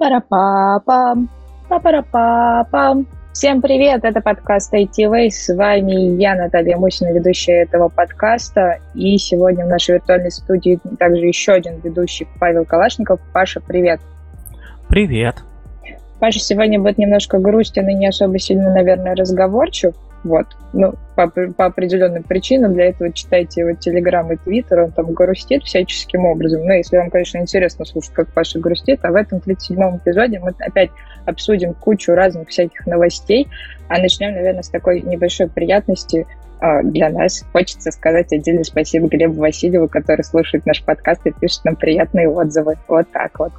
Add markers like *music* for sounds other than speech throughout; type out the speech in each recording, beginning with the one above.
Па-пара-па-пам, па-пара-па-пам. Всем привет, это подкаст IT Way. С вами я, Наталья Мусина, ведущая этого подкаста. И сегодня в нашей виртуальной студии также еще один ведущий Павел Калашников. Паша, привет. Привет. Паша сегодня будет немножко грустен и не особо сильно, наверное, разговорчив. Вот. Ну, по, по определенным причинам. Для этого читайте его Телеграм и Твиттер. Он там грустит всяческим образом. Но если вам, конечно, интересно слушать, как Паша грустит, а в этом 37-м эпизоде мы опять обсудим кучу разных всяких новостей. А начнем, наверное, с такой небольшой приятности а, для нас. Хочется сказать отдельное спасибо Глебу Васильеву, который слушает наш подкаст и пишет нам приятные отзывы. Вот так вот.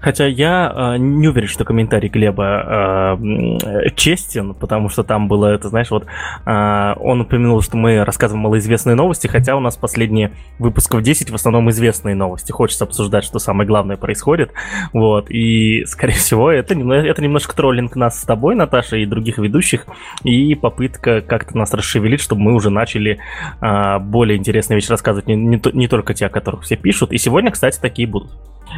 Хотя я э, не уверен, что комментарий Глеба э, честен, потому что там было, это знаешь, вот э, он упомянул, что мы рассказываем малоизвестные новости, хотя у нас последние выпусков 10 в основном известные новости. Хочется обсуждать, что самое главное происходит. Вот. И, скорее всего, это, это немножко троллинг нас с тобой, Наташа, и других ведущих, и попытка как-то нас расшевелить, чтобы мы уже начали э, более интересные вещи рассказывать, не, не, не только те, о которых все пишут. И сегодня, кстати, такие будут.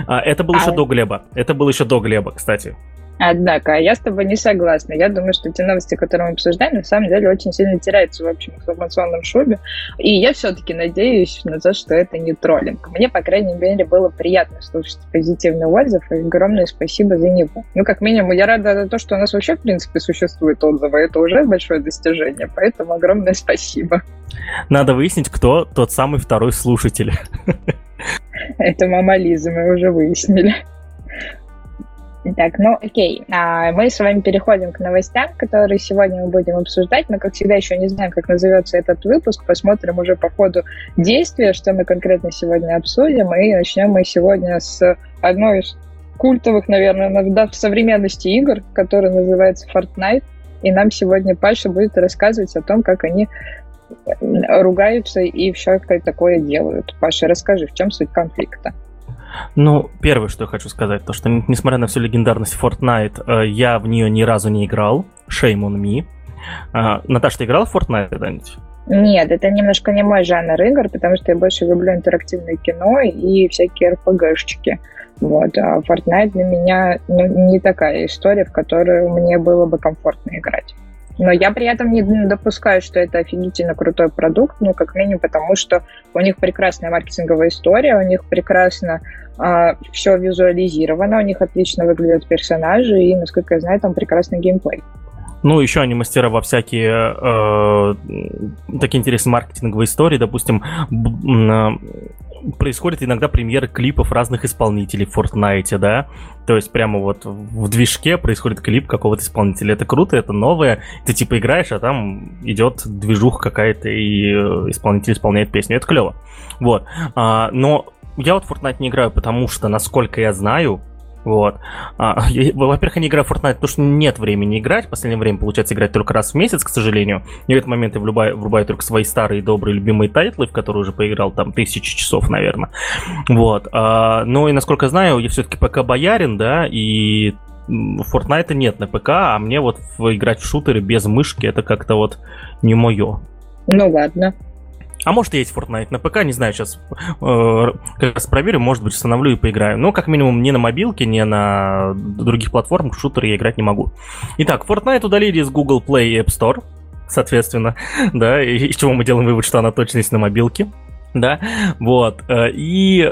А, это было а... еще до Глеба. Это было еще до Глеба, кстати. Однако, я с тобой не согласна. Я думаю, что те новости, которые мы обсуждаем, на самом деле очень сильно теряются в общем информационном шубе. И я все-таки надеюсь на то, что это не троллинг. Мне, по крайней мере, было приятно слушать позитивный отзыв, и огромное спасибо за него. Ну, как минимум, я рада за то, что у нас вообще, в принципе, существует отзывы. Это уже большое достижение, поэтому огромное спасибо. Надо выяснить, кто тот самый второй слушатель. *laughs* *laughs* Это мама Лиза, мы уже выяснили. Так, ну окей, а, мы с вами переходим к новостям, которые сегодня мы будем обсуждать, но, как всегда, еще не знаем, как назовется этот выпуск, посмотрим уже по ходу действия, что мы конкретно сегодня обсудим, и начнем мы сегодня с одной из культовых, наверное, в современности игр, которая называется Fortnite, и нам сегодня Паша будет рассказывать о том, как они ругаются и всякое такое делают. Паша, расскажи, в чем суть конфликта? Ну, первое, что я хочу сказать, то что, несмотря на всю легендарность Fortnite, э, я в нее ни разу не играл. Shame on me. А, Наташа, ты играл в Fortnite когда-нибудь? Нет, это немножко не мой жанр игр, потому что я больше люблю интерактивное кино и всякие RPG-шечки. Вот, а Fortnite для меня ну, не такая история, в которую мне было бы комфортно играть. Но я при этом не допускаю, что это офигительно крутой продукт, ну, как минимум, потому что у них прекрасная маркетинговая история, у них прекрасно э, все визуализировано, у них отлично выглядят персонажи, и, насколько я знаю, там прекрасный геймплей. Ну, еще они мастера во всякие э, такие интересные маркетинговые истории. Допустим, происходят иногда премьеры клипов разных исполнителей в Fortnite, да, то есть прямо вот в движке происходит клип какого-то исполнителя. Это круто, это новое. Ты типа играешь, а там идет движуха какая-то, и э, исполнитель исполняет песню. Это клево. Вот. А, но я вот в Fortnite не играю, потому что, насколько я знаю, вот. А, *laughs* во-первых, я не играю в Fortnite, потому что нет времени играть. В последнее время получается играть только раз в месяц, к сожалению. И в этот момент я врубаю, врубаю только свои старые добрые любимые title ы, в которые уже поиграл там тысячи часов, наверное. Вот. А, ну и насколько знаю, я все-таки ПК боярин, да, и Fortnite нет на ПК, а мне вот играть в шутеры без мышки это как-то вот не мое. Ну ладно. А может есть Fortnite на ПК, не знаю, сейчас э, как раз проверю, может быть, установлю и поиграю. Но как минимум ни на мобилке, ни на других платформах в шутеры я играть не могу. Итак, Fortnite удалили из Google Play и App Store, соответственно, *laughs* да, и из чего мы делаем вывод, что она точно есть на мобилке. Да, вот. Э, и э,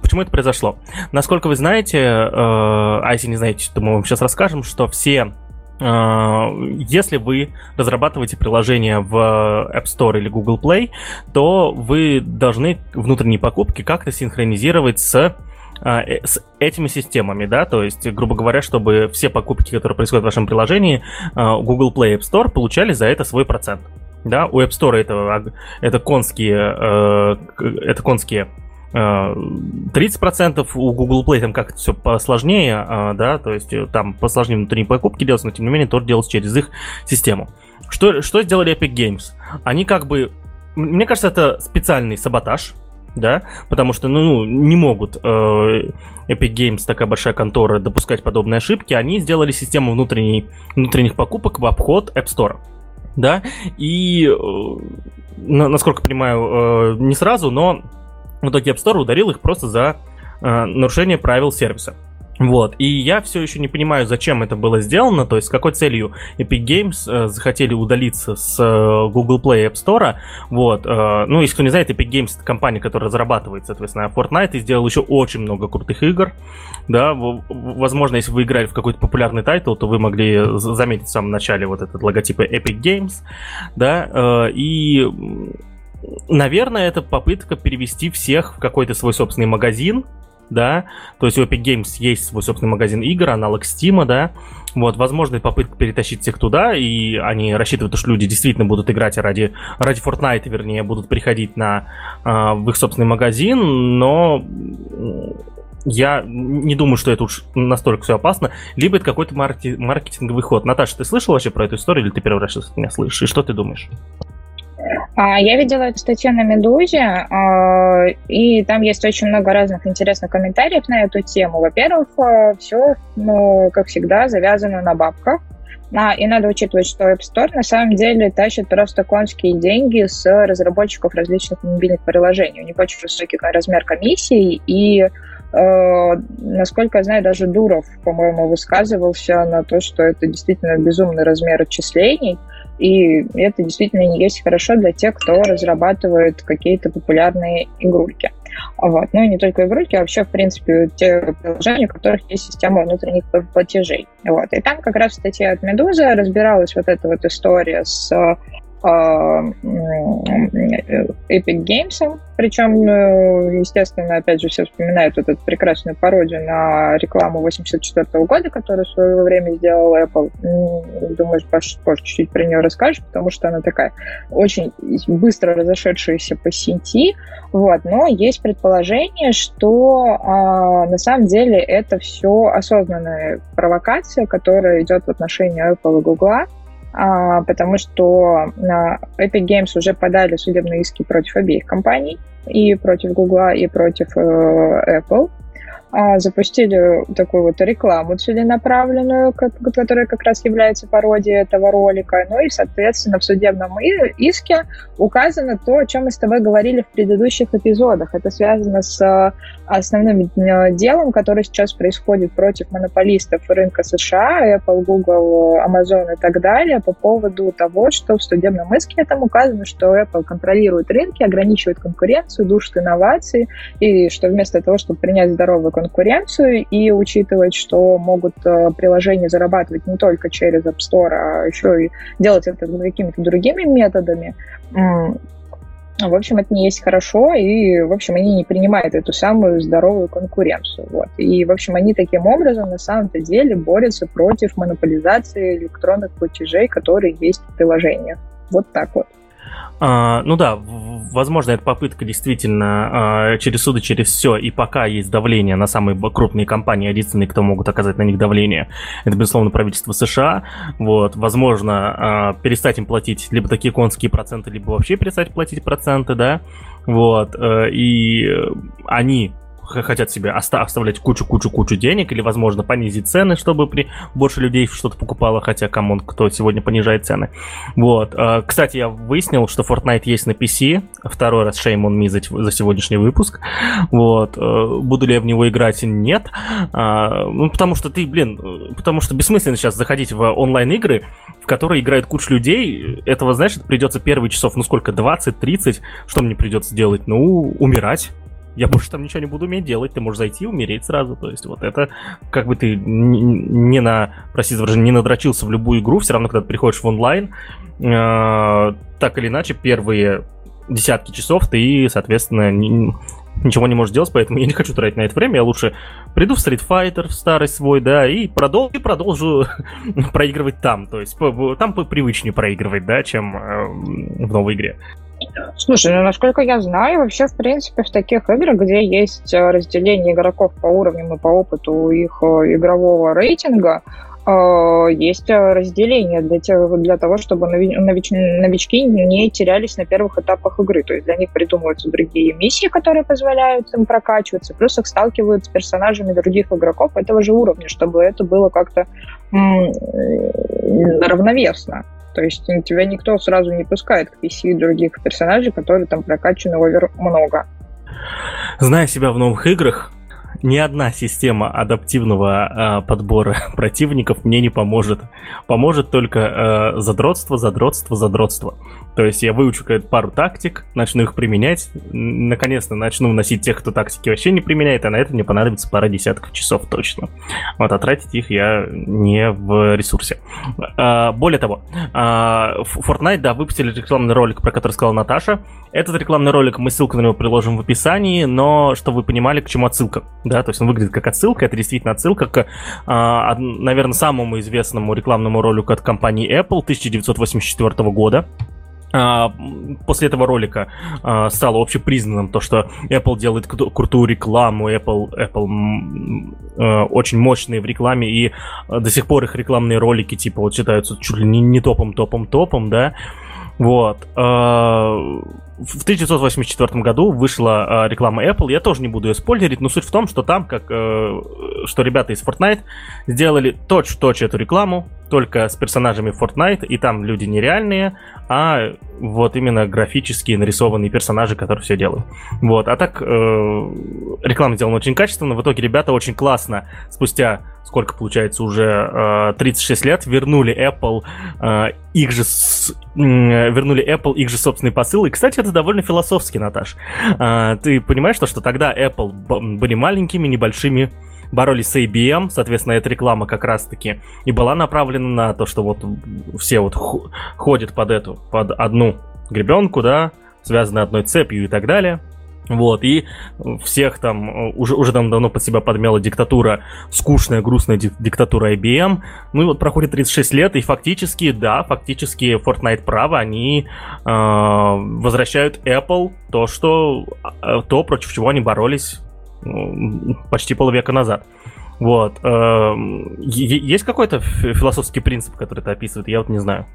почему это произошло? Насколько вы знаете, э, а если не знаете, то мы вам сейчас расскажем, что все если вы разрабатываете приложение в App Store или Google Play, то вы должны внутренние покупки как-то синхронизировать с а, э, с этими системами, да, то есть, грубо говоря, чтобы все покупки, которые происходят в вашем приложении, Google Play App Store получали за это свой процент. Да, у App Store это, это конские, э, это конские 30% у Google Play там как-то все посложнее, а, да, то есть э, там посложнее внутренние покупки делать, но тем не менее тоже делать через их систему. Что, что сделали Epic Games? Они как бы, мне кажется, это специальный саботаж, да, потому что, ну, не могут э, Epic Games, такая большая контора, допускать подобные ошибки, они сделали систему внутренней, внутренних покупок в обход App Store, да, и, э, насколько понимаю, э, не сразу, но в итоге App Store ударил их просто за э, нарушение правил сервиса. Вот, и я все еще не понимаю, зачем это было сделано, то есть с какой целью Epic Games э, захотели удалиться с э, Google Play App Store, вот, э, ну, если кто не знает, Epic Games это компания, которая разрабатывает, соответственно, Fortnite и сделал еще очень много крутых игр, да, возможно, если вы играли в какой-то популярный title, то вы могли заметить в самом начале вот этот логотип Epic Games, да, э, и наверное, это попытка перевести всех в какой-то свой собственный магазин, да, то есть у Epic Games есть свой собственный магазин игр, аналог Steam, да, вот, возможно, попытка перетащить всех туда, и они рассчитывают, что люди действительно будут играть ради, ради Fortnite, вернее, будут приходить на, э, в их собственный магазин, но я не думаю, что это уж настолько все опасно, либо это какой-то маркетинг, маркетинговый ход. Наташа, ты слышал вообще про эту историю, или ты первый раз от меня слышишь, и что ты думаешь? А, я видела эту статью на «Медузе», а, и там есть очень много разных интересных комментариев на эту тему. Во-первых, а, все, ну, как всегда, завязано на бабках. И надо учитывать, что App Store на самом деле тащит просто конские деньги с разработчиков различных мобильных приложений. У них очень высокий размер комиссий, и э, насколько я знаю, даже Дуров, по-моему, высказывался на то, что это действительно безумный размер отчислений. И это действительно не есть хорошо для тех, кто разрабатывает какие-то популярные игрульки. Вот. Ну и не только игрульки, а вообще, в принципе, те приложения, у которых есть система внутренних платежей. Вот. И там как раз в статье от Медуза разбиралась вот эта вот история с Epic Games, причем, э, естественно, опять же, все вспоминают вот эту прекрасную пародию на рекламу 84 -го года, которую в свое время сделал Apple. Думаю, Паш позже чуть-чуть про нее расскажешь, потому что она такая очень быстро разошедшаяся по сети. Вот. Но есть предположение, что а, на самом деле это все осознанная провокация, которая идет в отношении Apple и Google потому что Epic Games уже подали судебные иски против обеих компаний, и против Google, и против э, Apple. А, запустили такую вот рекламу целенаправленную, которая как раз является пародией этого ролика. Ну и, соответственно, в судебном иске указано то, о чем мы с тобой говорили в предыдущих эпизодах. Это связано с а, основным э, делом, которое сейчас происходит против монополистов рынка США, Apple, Google, Amazon и так далее, по поводу того, что в судебном иске там указано, что Apple контролирует рынки, ограничивает конкуренцию, душит инновации, и что вместо того, чтобы принять здоровую конкуренцию и учитывать, что могут э, приложения зарабатывать не только через App Store, а еще и делать это какими-то другими методами, в общем, это не есть хорошо, и, в общем, они не принимают эту самую здоровую конкуренцию. Вот. И, в общем, они таким образом на самом-то деле борются против монополизации электронных платежей, которые есть в приложениях. Вот так вот. А, ну да, возможно, это попытка действительно а, через суды, через все, и пока есть давление на самые крупные компании, единственные, кто могут оказать на них давление, это, безусловно, правительство США. Вот, возможно, а, перестать им платить либо такие конские проценты, либо вообще перестать платить проценты, да. Вот, э, и они хотят себе оста- оставлять кучу-кучу-кучу денег или, возможно, понизить цены, чтобы при больше людей что-то покупало, хотя, come on, кто сегодня понижает цены. Вот. А, кстати, я выяснил, что Fortnite есть на PC. Второй раз shame on me за, за сегодняшний выпуск. Вот. А, буду ли я в него играть? Нет. А, ну, потому что ты, блин, потому что бессмысленно сейчас заходить в онлайн-игры, в которые играет куча людей. Этого, знаешь, придется первые часов, ну сколько, 20-30. Что мне придется делать? Ну, умирать я больше там ничего не буду уметь делать, ты можешь зайти и умереть сразу. То есть вот это, как бы ты не на, простите за не надрочился в любую игру, все равно, когда ты приходишь в онлайн, э, так или иначе, первые десятки часов ты, соответственно, не, ничего не можешь делать, поэтому я не хочу тратить на это время, я лучше приду в Street Fighter, в старый свой, да, и, продол и продолжу *laughs* проигрывать там, то есть там привычнее проигрывать, да, чем э, в новой игре. Слушай, ну, насколько я знаю, вообще, в принципе, в таких играх, где есть э, разделение игроков по уровням и по опыту их э, игрового рейтинга, э, есть разделение для, тех, для того, чтобы нович, новички не терялись на первых этапах игры. То есть для них придумываются другие миссии, которые позволяют им прокачиваться, плюс их сталкивают с персонажами других игроков этого же уровня, чтобы это было как-то равновесно. То есть тебя никто сразу не пускает к PC других персонажей, которые там прокачаны овер много. Зная себя в новых играх, ни одна система адаптивного э, подбора *laughs* противников мне не поможет. Поможет только э, задротство, задротство, задротство. То есть я выучу пару тактик, начну их применять, наконец-то начну вносить тех, кто тактики вообще не применяет, а на это мне понадобится пара десятков часов точно. Вот, а тратить их я не в ресурсе. А, более того, а, Fortnite, да, выпустили рекламный ролик, про который сказала Наташа. Этот рекламный ролик, мы ссылку на него приложим в описании, но чтобы вы понимали, к чему отсылка. Да, то есть он выглядит как отсылка, это действительно отсылка к, а, наверное, самому известному рекламному ролику от компании Apple 1984 года. А, после этого ролика а, стало общепризнанным то, что Apple делает крутую рекламу, Apple, Apple э, очень мощные в рекламе, и до сих пор их рекламные ролики, типа, вот считаются чуть ли не, не топом, топом, топом, да, вот. В 1984 году вышла реклама Apple, я тоже не буду ее спойлерить, но суть в том, что там, как, э, что ребята из Fortnite сделали точь-в-точь эту рекламу, только с персонажами Fortnite, и там люди нереальные, а вот именно графические нарисованные персонажи, которые все делают. Вот, а так э, реклама сделана очень качественно. В итоге ребята очень классно спустя сколько получается уже э, 36 лет вернули Apple э, их же э, вернули Apple их же собственный посыл. И, кстати, это довольно философски, Наташ. Э, ты понимаешь, что, что тогда Apple были маленькими, небольшими боролись с IBM, соответственно, эта реклама как раз-таки и была направлена на то, что вот все вот ходят под эту, под одну гребенку, да, связаны одной цепью и так далее. Вот, и всех там уже, уже там давно под себя подмяла диктатура, скучная, грустная диктатура IBM. Ну и вот проходит 36 лет, и фактически, да, фактически Fortnite право, они э, возвращают Apple то, что, э, то, против чего они боролись почти полвека назад. Вот. Эм, есть какой-то философский принцип, который это описывает? Я вот не знаю.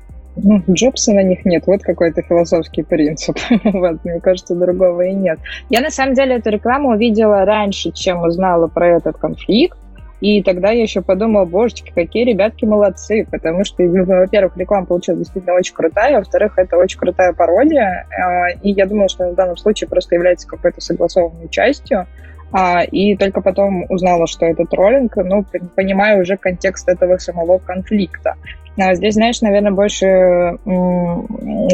Ну, Джобса на них нет, вот какой-то философский принцип. *laughs* вот, мне кажется, другого и нет. Я на самом деле эту рекламу увидела раньше, чем узнала про этот конфликт. И тогда я еще подумала, божечки, какие ребятки молодцы, потому что, ну, во-первых, реклама получилась действительно очень крутая, во-вторых, это очень крутая пародия, а, и я думала, что в данном случае просто является какой-то согласованной частью, а, и только потом узнала, что это троллинг, ну, понимаю уже контекст этого самого конфликта. А здесь, знаешь, наверное, больше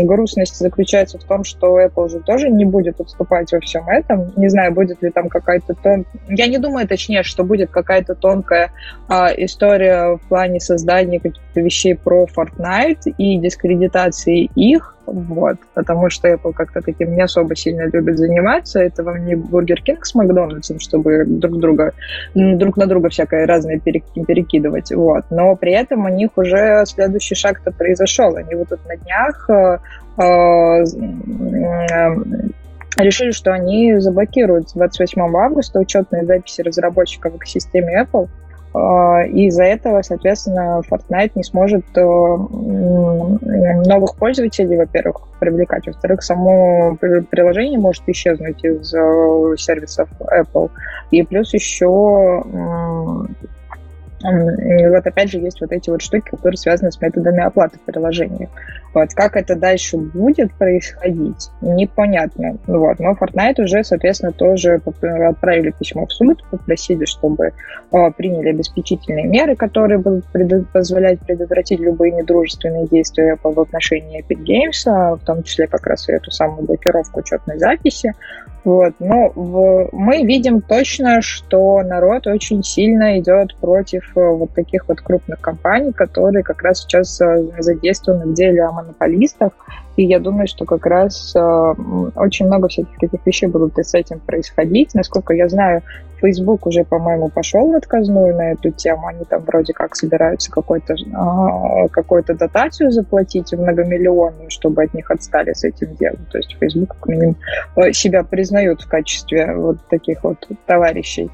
грустность заключается в том, что Apple же тоже не будет отступать во всем этом. Не знаю, будет ли там какая-то тон... Я не думаю, точнее, что будет какая-то тонкая а, история в плане создания каких-то вещей про Fortnite и дискредитации их, вот, потому что Apple как-то таким не особо сильно любит заниматься. Это вам не Бургер Кинг с Макдональдсом, чтобы друг друга, друг на друга всякое разное перекидывать, вот. Но при этом у них уже следующий шаг-то произошел. Они вот тут на днях э, э, решили, что они заблокируют с 28 августа учетные записи разработчиков в экосистеме Apple, и из-за этого, соответственно, Fortnite не сможет э, новых пользователей, во-первых, привлекать, во-вторых, само приложение может исчезнуть из э, сервисов Apple. И плюс еще вот опять же есть вот эти вот штуки, которые связаны с методами оплаты в приложении. Вот. Как это дальше будет происходить, непонятно. Вот. Но Fortnite уже, соответственно, тоже отправили письмо в суд, попросили, чтобы э, приняли обеспечительные меры, которые будут пред... позволять предотвратить любые недружественные действия в отношении Epic Games, а в том числе как раз и эту самую блокировку учетной записи. Вот. Но в... мы видим точно, что народ очень сильно идет против э, вот таких вот крупных компаний, которые как раз сейчас э, задействованы в деле о монополистах. И я думаю, что как раз э, очень много всяких таких вещей будут с этим происходить. Насколько я знаю, Facebook уже, по-моему, пошел в отказную на эту тему. Они там вроде как собираются какой-то, э, какую-то дотацию заплатить многомиллионную, чтобы от них отстали с этим делом. То есть Facebook к ним э, себя признают в качестве вот таких вот товарищей.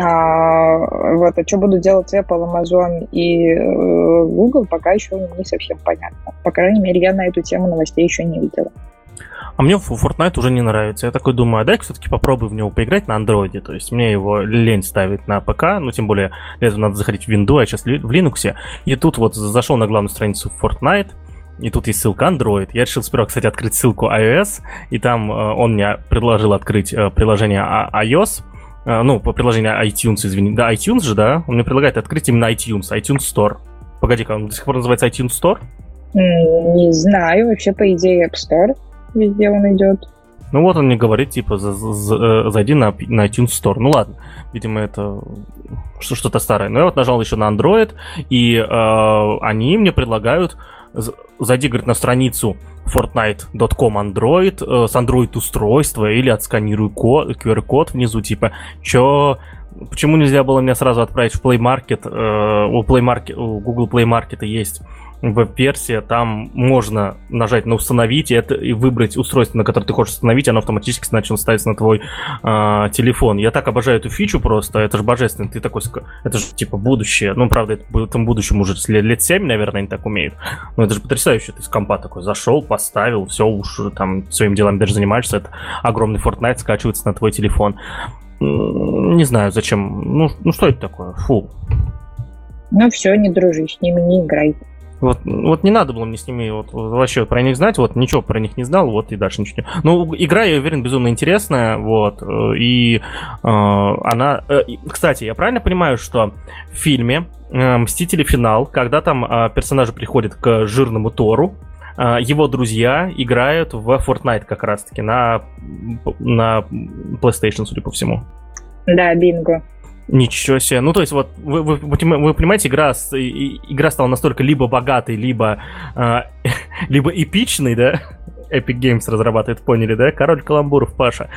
А, вот, а что будут делать Apple, Amazon и э, Google, пока еще не совсем понятно. По крайней мере, я на эту тему новостей еще не видела. А мне Fortnite уже не нравится. Я такой думаю, а дай все-таки попробую в него поиграть на андроиде. То есть мне его лень ставить на ПК, ну тем более для этого надо заходить в Windows, а сейчас в Linux. И тут вот зашел на главную страницу Fortnite, и тут есть ссылка Android. Я решил сперва, кстати, открыть ссылку iOS, и там э, он мне предложил открыть э, приложение iOS, а, ну, по приложению iTunes, извини, да, iTunes же, да, он мне предлагает открыть именно iTunes, iTunes Store. Погоди-ка, он до сих пор называется iTunes Store? Не знаю, вообще, по идее, App Store, везде он идет. Ну вот он мне говорит, типа, э, зайди на, на iTunes Store. Ну ладно, видимо, это что-то старое. Но я вот нажал еще на Android, и э, они мне предлагают зайди, говорит, на страницу fortnite.com Android э, с Android устройства или отсканируй код, QR-код внизу, типа, чё, почему нельзя было меня сразу отправить в Play Market, э, у, Play Market, у Google Play Market есть веб-версия, там можно нажать на установить и, это, и выбрать устройство, на которое ты хочешь установить, оно автоматически начнет ставиться на твой э, телефон. Я так обожаю эту фичу просто, это же божественно. Ты такой, это же типа будущее. Ну, правда, это, в этом будущем уже лет 7, наверное, они так умеют. Но это же потрясающе. Ты с компа такой зашел, поставил, все, уж там своим делом даже занимаешься. Это огромный Fortnite скачивается на твой телефон. Не знаю, зачем. Ну, ну что это такое? Фу. Ну все, не дружи, с ними не играй. Вот, вот не надо было мне с ними вот, вообще про них знать, вот ничего про них не знал, вот и дальше ничего. Ну, игра, я уверен, безумно интересная, вот, э, и э, она... Э, кстати, я правильно понимаю, что в фильме э, «Мстители. Финал», когда там э, персонажи приходят к жирному Тору, э, его друзья играют в Fortnite как раз-таки на, на PlayStation, судя по всему. Да, бинго. Ничего себе. Ну, то есть, вот, вы, вы, вы понимаете, игра, игра стала настолько либо богатой, либо, э, *laughs* либо эпичной, да? Epic Games разрабатывает, поняли, да? Король каламбуров, Паша.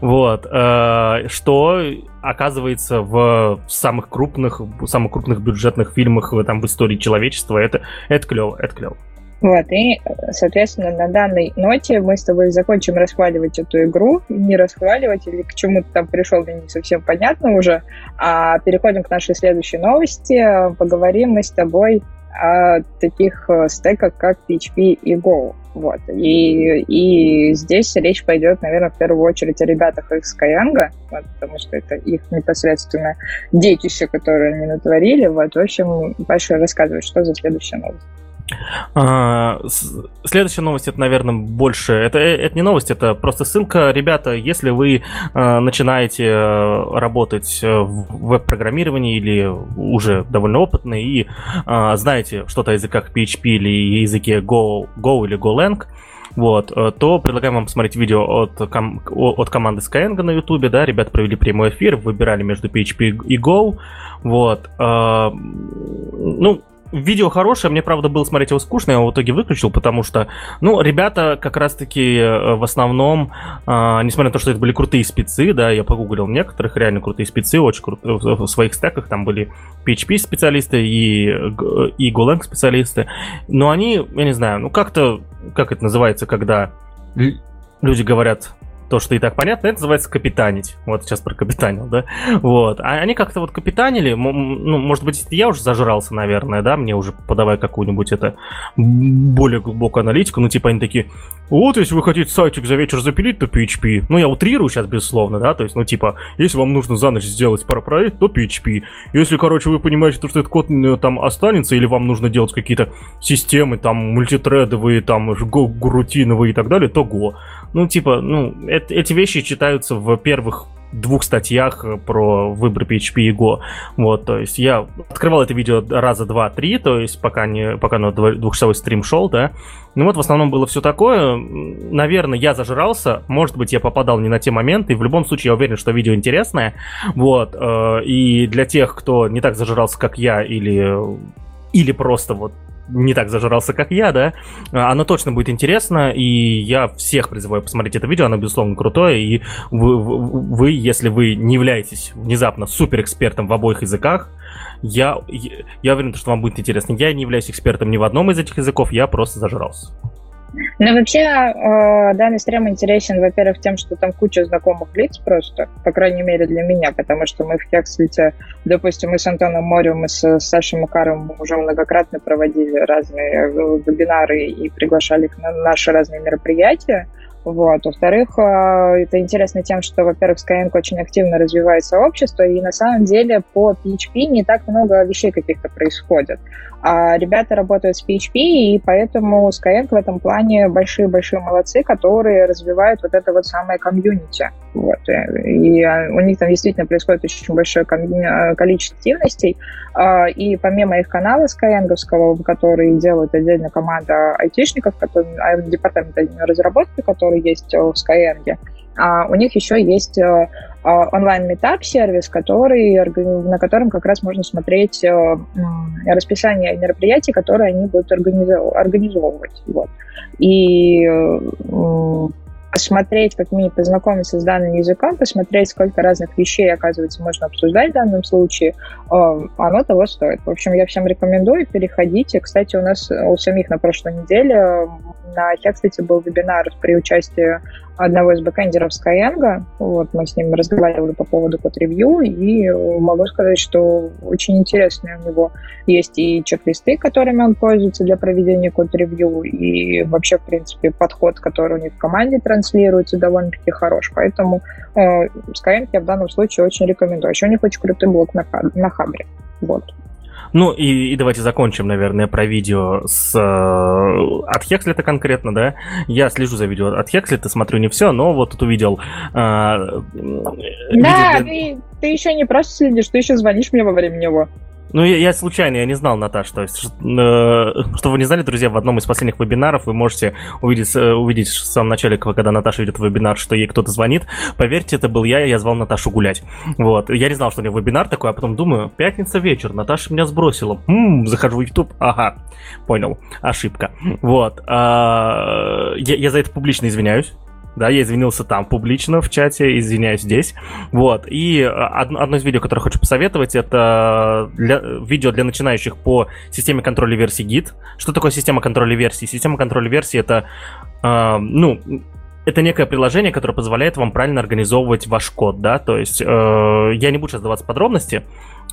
Вот. Э, что оказывается в самых крупных, самых крупных бюджетных фильмах там, в истории человечества. Это, это клево, это клево. Вот, и, соответственно, на данной ноте мы с тобой закончим расхваливать эту игру, не расхваливать, или к чему ты там пришел, мне не совсем понятно уже, а переходим к нашей следующей новости. Поговорим мы с тобой о таких э, стеках, как PHP и Go. Вот. И, и здесь речь пойдет, наверное, в первую очередь о ребятах из Skyeng, вот, потому что это их непосредственно детище, которое они натворили. Вот, в общем, Паша рассказывает, что за следующая новость. А, следующая новость, это, наверное, больше... Это, э, это не новость, это просто ссылка. Ребята, если вы а, начинаете э, работать э, в веб-программировании или уже довольно опытны и а, знаете что-то о языках PHP или языке Go, Go или GoLang, вот, то предлагаем вам посмотреть видео от, ком- от команды Skyeng на YouTube, да, ребята провели прямой эфир, выбирали между PHP и Go, вот, ну, Видео хорошее, мне, правда, было смотреть его скучно, я его в итоге выключил, потому что, ну, ребята как раз-таки э, в основном, э, несмотря на то, что это были крутые спецы, да, я погуглил некоторых, реально крутые спецы, очень крутые, в своих стеках там были PHP-специалисты и, и Golang специалисты, но они, я не знаю, ну, как-то, как это называется, когда люди говорят то, что и так понятно, это называется капитанить. Вот сейчас про капитанил, да? Вот. А они как-то вот капитанили, ну, может быть, я уже зажрался, наверное, да, мне уже подавай какую-нибудь это более глубокую аналитику, ну, типа они такие, вот, если вы хотите сайтик за вечер запилить, то PHP. Ну, я утрирую сейчас, безусловно, да, то есть, ну, типа, если вам нужно за ночь сделать пару проект, то PHP. Если, короче, вы понимаете, что этот код э, там останется, или вам нужно делать какие-то системы, там, мультитредовые, там, рутиновые и так далее, то Go. Ну, типа, ну, это, эти вещи читаются в первых двух статьях про выбор PHP и Go. Вот, то есть я открывал это видео раза два-три, то есть пока, не, пока на двухчасовой стрим шел, да. Ну вот в основном было все такое. Наверное, я зажрался, может быть, я попадал не на те моменты, и в любом случае я уверен, что видео интересное. Вот, э, и для тех, кто не так зажрался, как я, или или просто вот не так зажрался, как я, да, оно точно будет интересно, и я всех призываю посмотреть это видео, оно, безусловно, крутое, и вы, вы если вы не являетесь внезапно суперэкспертом в обоих языках, я, я уверен, что вам будет интересно. Я не являюсь экспертом ни в одном из этих языков, я просто зажрался. Ну, вообще, э, данный стрим интересен, во-первых, тем, что там куча знакомых лиц просто, по крайней мере, для меня, потому что мы в Хекслите, допустим, мы с Антоном Морем, мы с Сашей Макаровым уже многократно проводили разные вебинары и приглашали их на наши разные мероприятия, Вот. Во-вторых, э, это интересно тем, что, во-первых, Skyeng очень активно развивает сообщество, и на самом деле по PHP не так много вещей каких-то происходит. А ребята работают с PHP, и поэтому Skyeng в этом плане большие-большие молодцы, которые развивают вот это вот самое комьюнити. Вот. И у них там действительно происходит очень большое количество активностей. А, и помимо их канала Skyeng, который делают отдельно команда айтишников, который, а, департамент разработки, который есть в Skyeng, а у них еще есть э, а, онлайн-метап-сервис, который, на котором как раз можно смотреть э, расписание мероприятий, которые они будут организовывать. Вот. И э, посмотреть, как мне познакомиться с данным языком, посмотреть, сколько разных вещей, оказывается, можно обсуждать в данном случае, оно того стоит. В общем, я всем рекомендую, переходите. Кстати, у нас у самих на прошлой неделе на Хекслете был вебинар при участии одного из бэкэндеров Skyeng. Вот, мы с ним разговаривали по поводу код-ревью, и могу сказать, что очень интересные у него есть и чек-листы, которыми он пользуется для проведения код-ревью, и вообще, в принципе, подход, который у них в команде транслируется, довольно-таки хорош. Поэтому э, Skyeng я в данном случае очень рекомендую. Еще у них очень крутой блог на, на Хабре. Вот. Ну и, и давайте закончим, наверное, про видео с э, от Хекслета конкретно, да. Я слежу за видео от Хекслета, смотрю не все, но вот тут увидел. Э, да, видео... ты, ты еще не просто следишь, ты еще звонишь мне во время него. Ну, я, я случайно, я не знал, Наташ, то есть, э, что вы не знали, друзья, в одном из последних вебинаров вы можете увидеть, э, увидеть в самом начале, когда Наташа ведет вебинар, что ей кто-то звонит. Поверьте, это был я, я звал Наташу гулять. Вот, я не знал, что у нее вебинар такой, а потом думаю, пятница вечер, Наташа меня сбросила. М-м, захожу в YouTube, ага, понял, ошибка. Вот, а, я, я за это публично извиняюсь, да, я извинился там публично в чате, извиняюсь здесь. Вот. И одно из видео, которое хочу посоветовать, это для, видео для начинающих по системе контроля версий Git. Что такое система контроля версий? Система контроля версий это, э, ну, это некое приложение, которое позволяет вам правильно организовывать ваш код, да, то есть э, я не буду сейчас даваться подробности,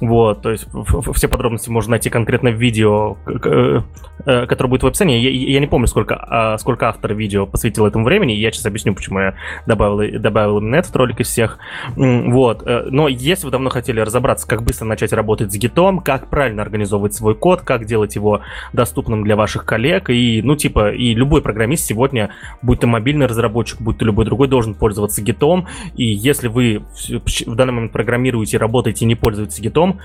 вот, то есть все подробности можно найти конкретно в видео, э, э, которое будет в описании. Я, я не помню, сколько, а, сколько автор видео посвятил этому времени. Я сейчас объясню, почему я добавил, добавил именно этот ролик из всех. Вот. Э, но если вы давно хотели разобраться, как быстро начать работать с гитом, как правильно организовывать свой код, как делать его доступным для ваших коллег, и, ну, типа, и любой программист сегодня, будь то мобильный разработчик, будь то любой другой, должен пользоваться гитом. И если вы в данный момент программируете, работаете и не пользуетесь гитом, потом,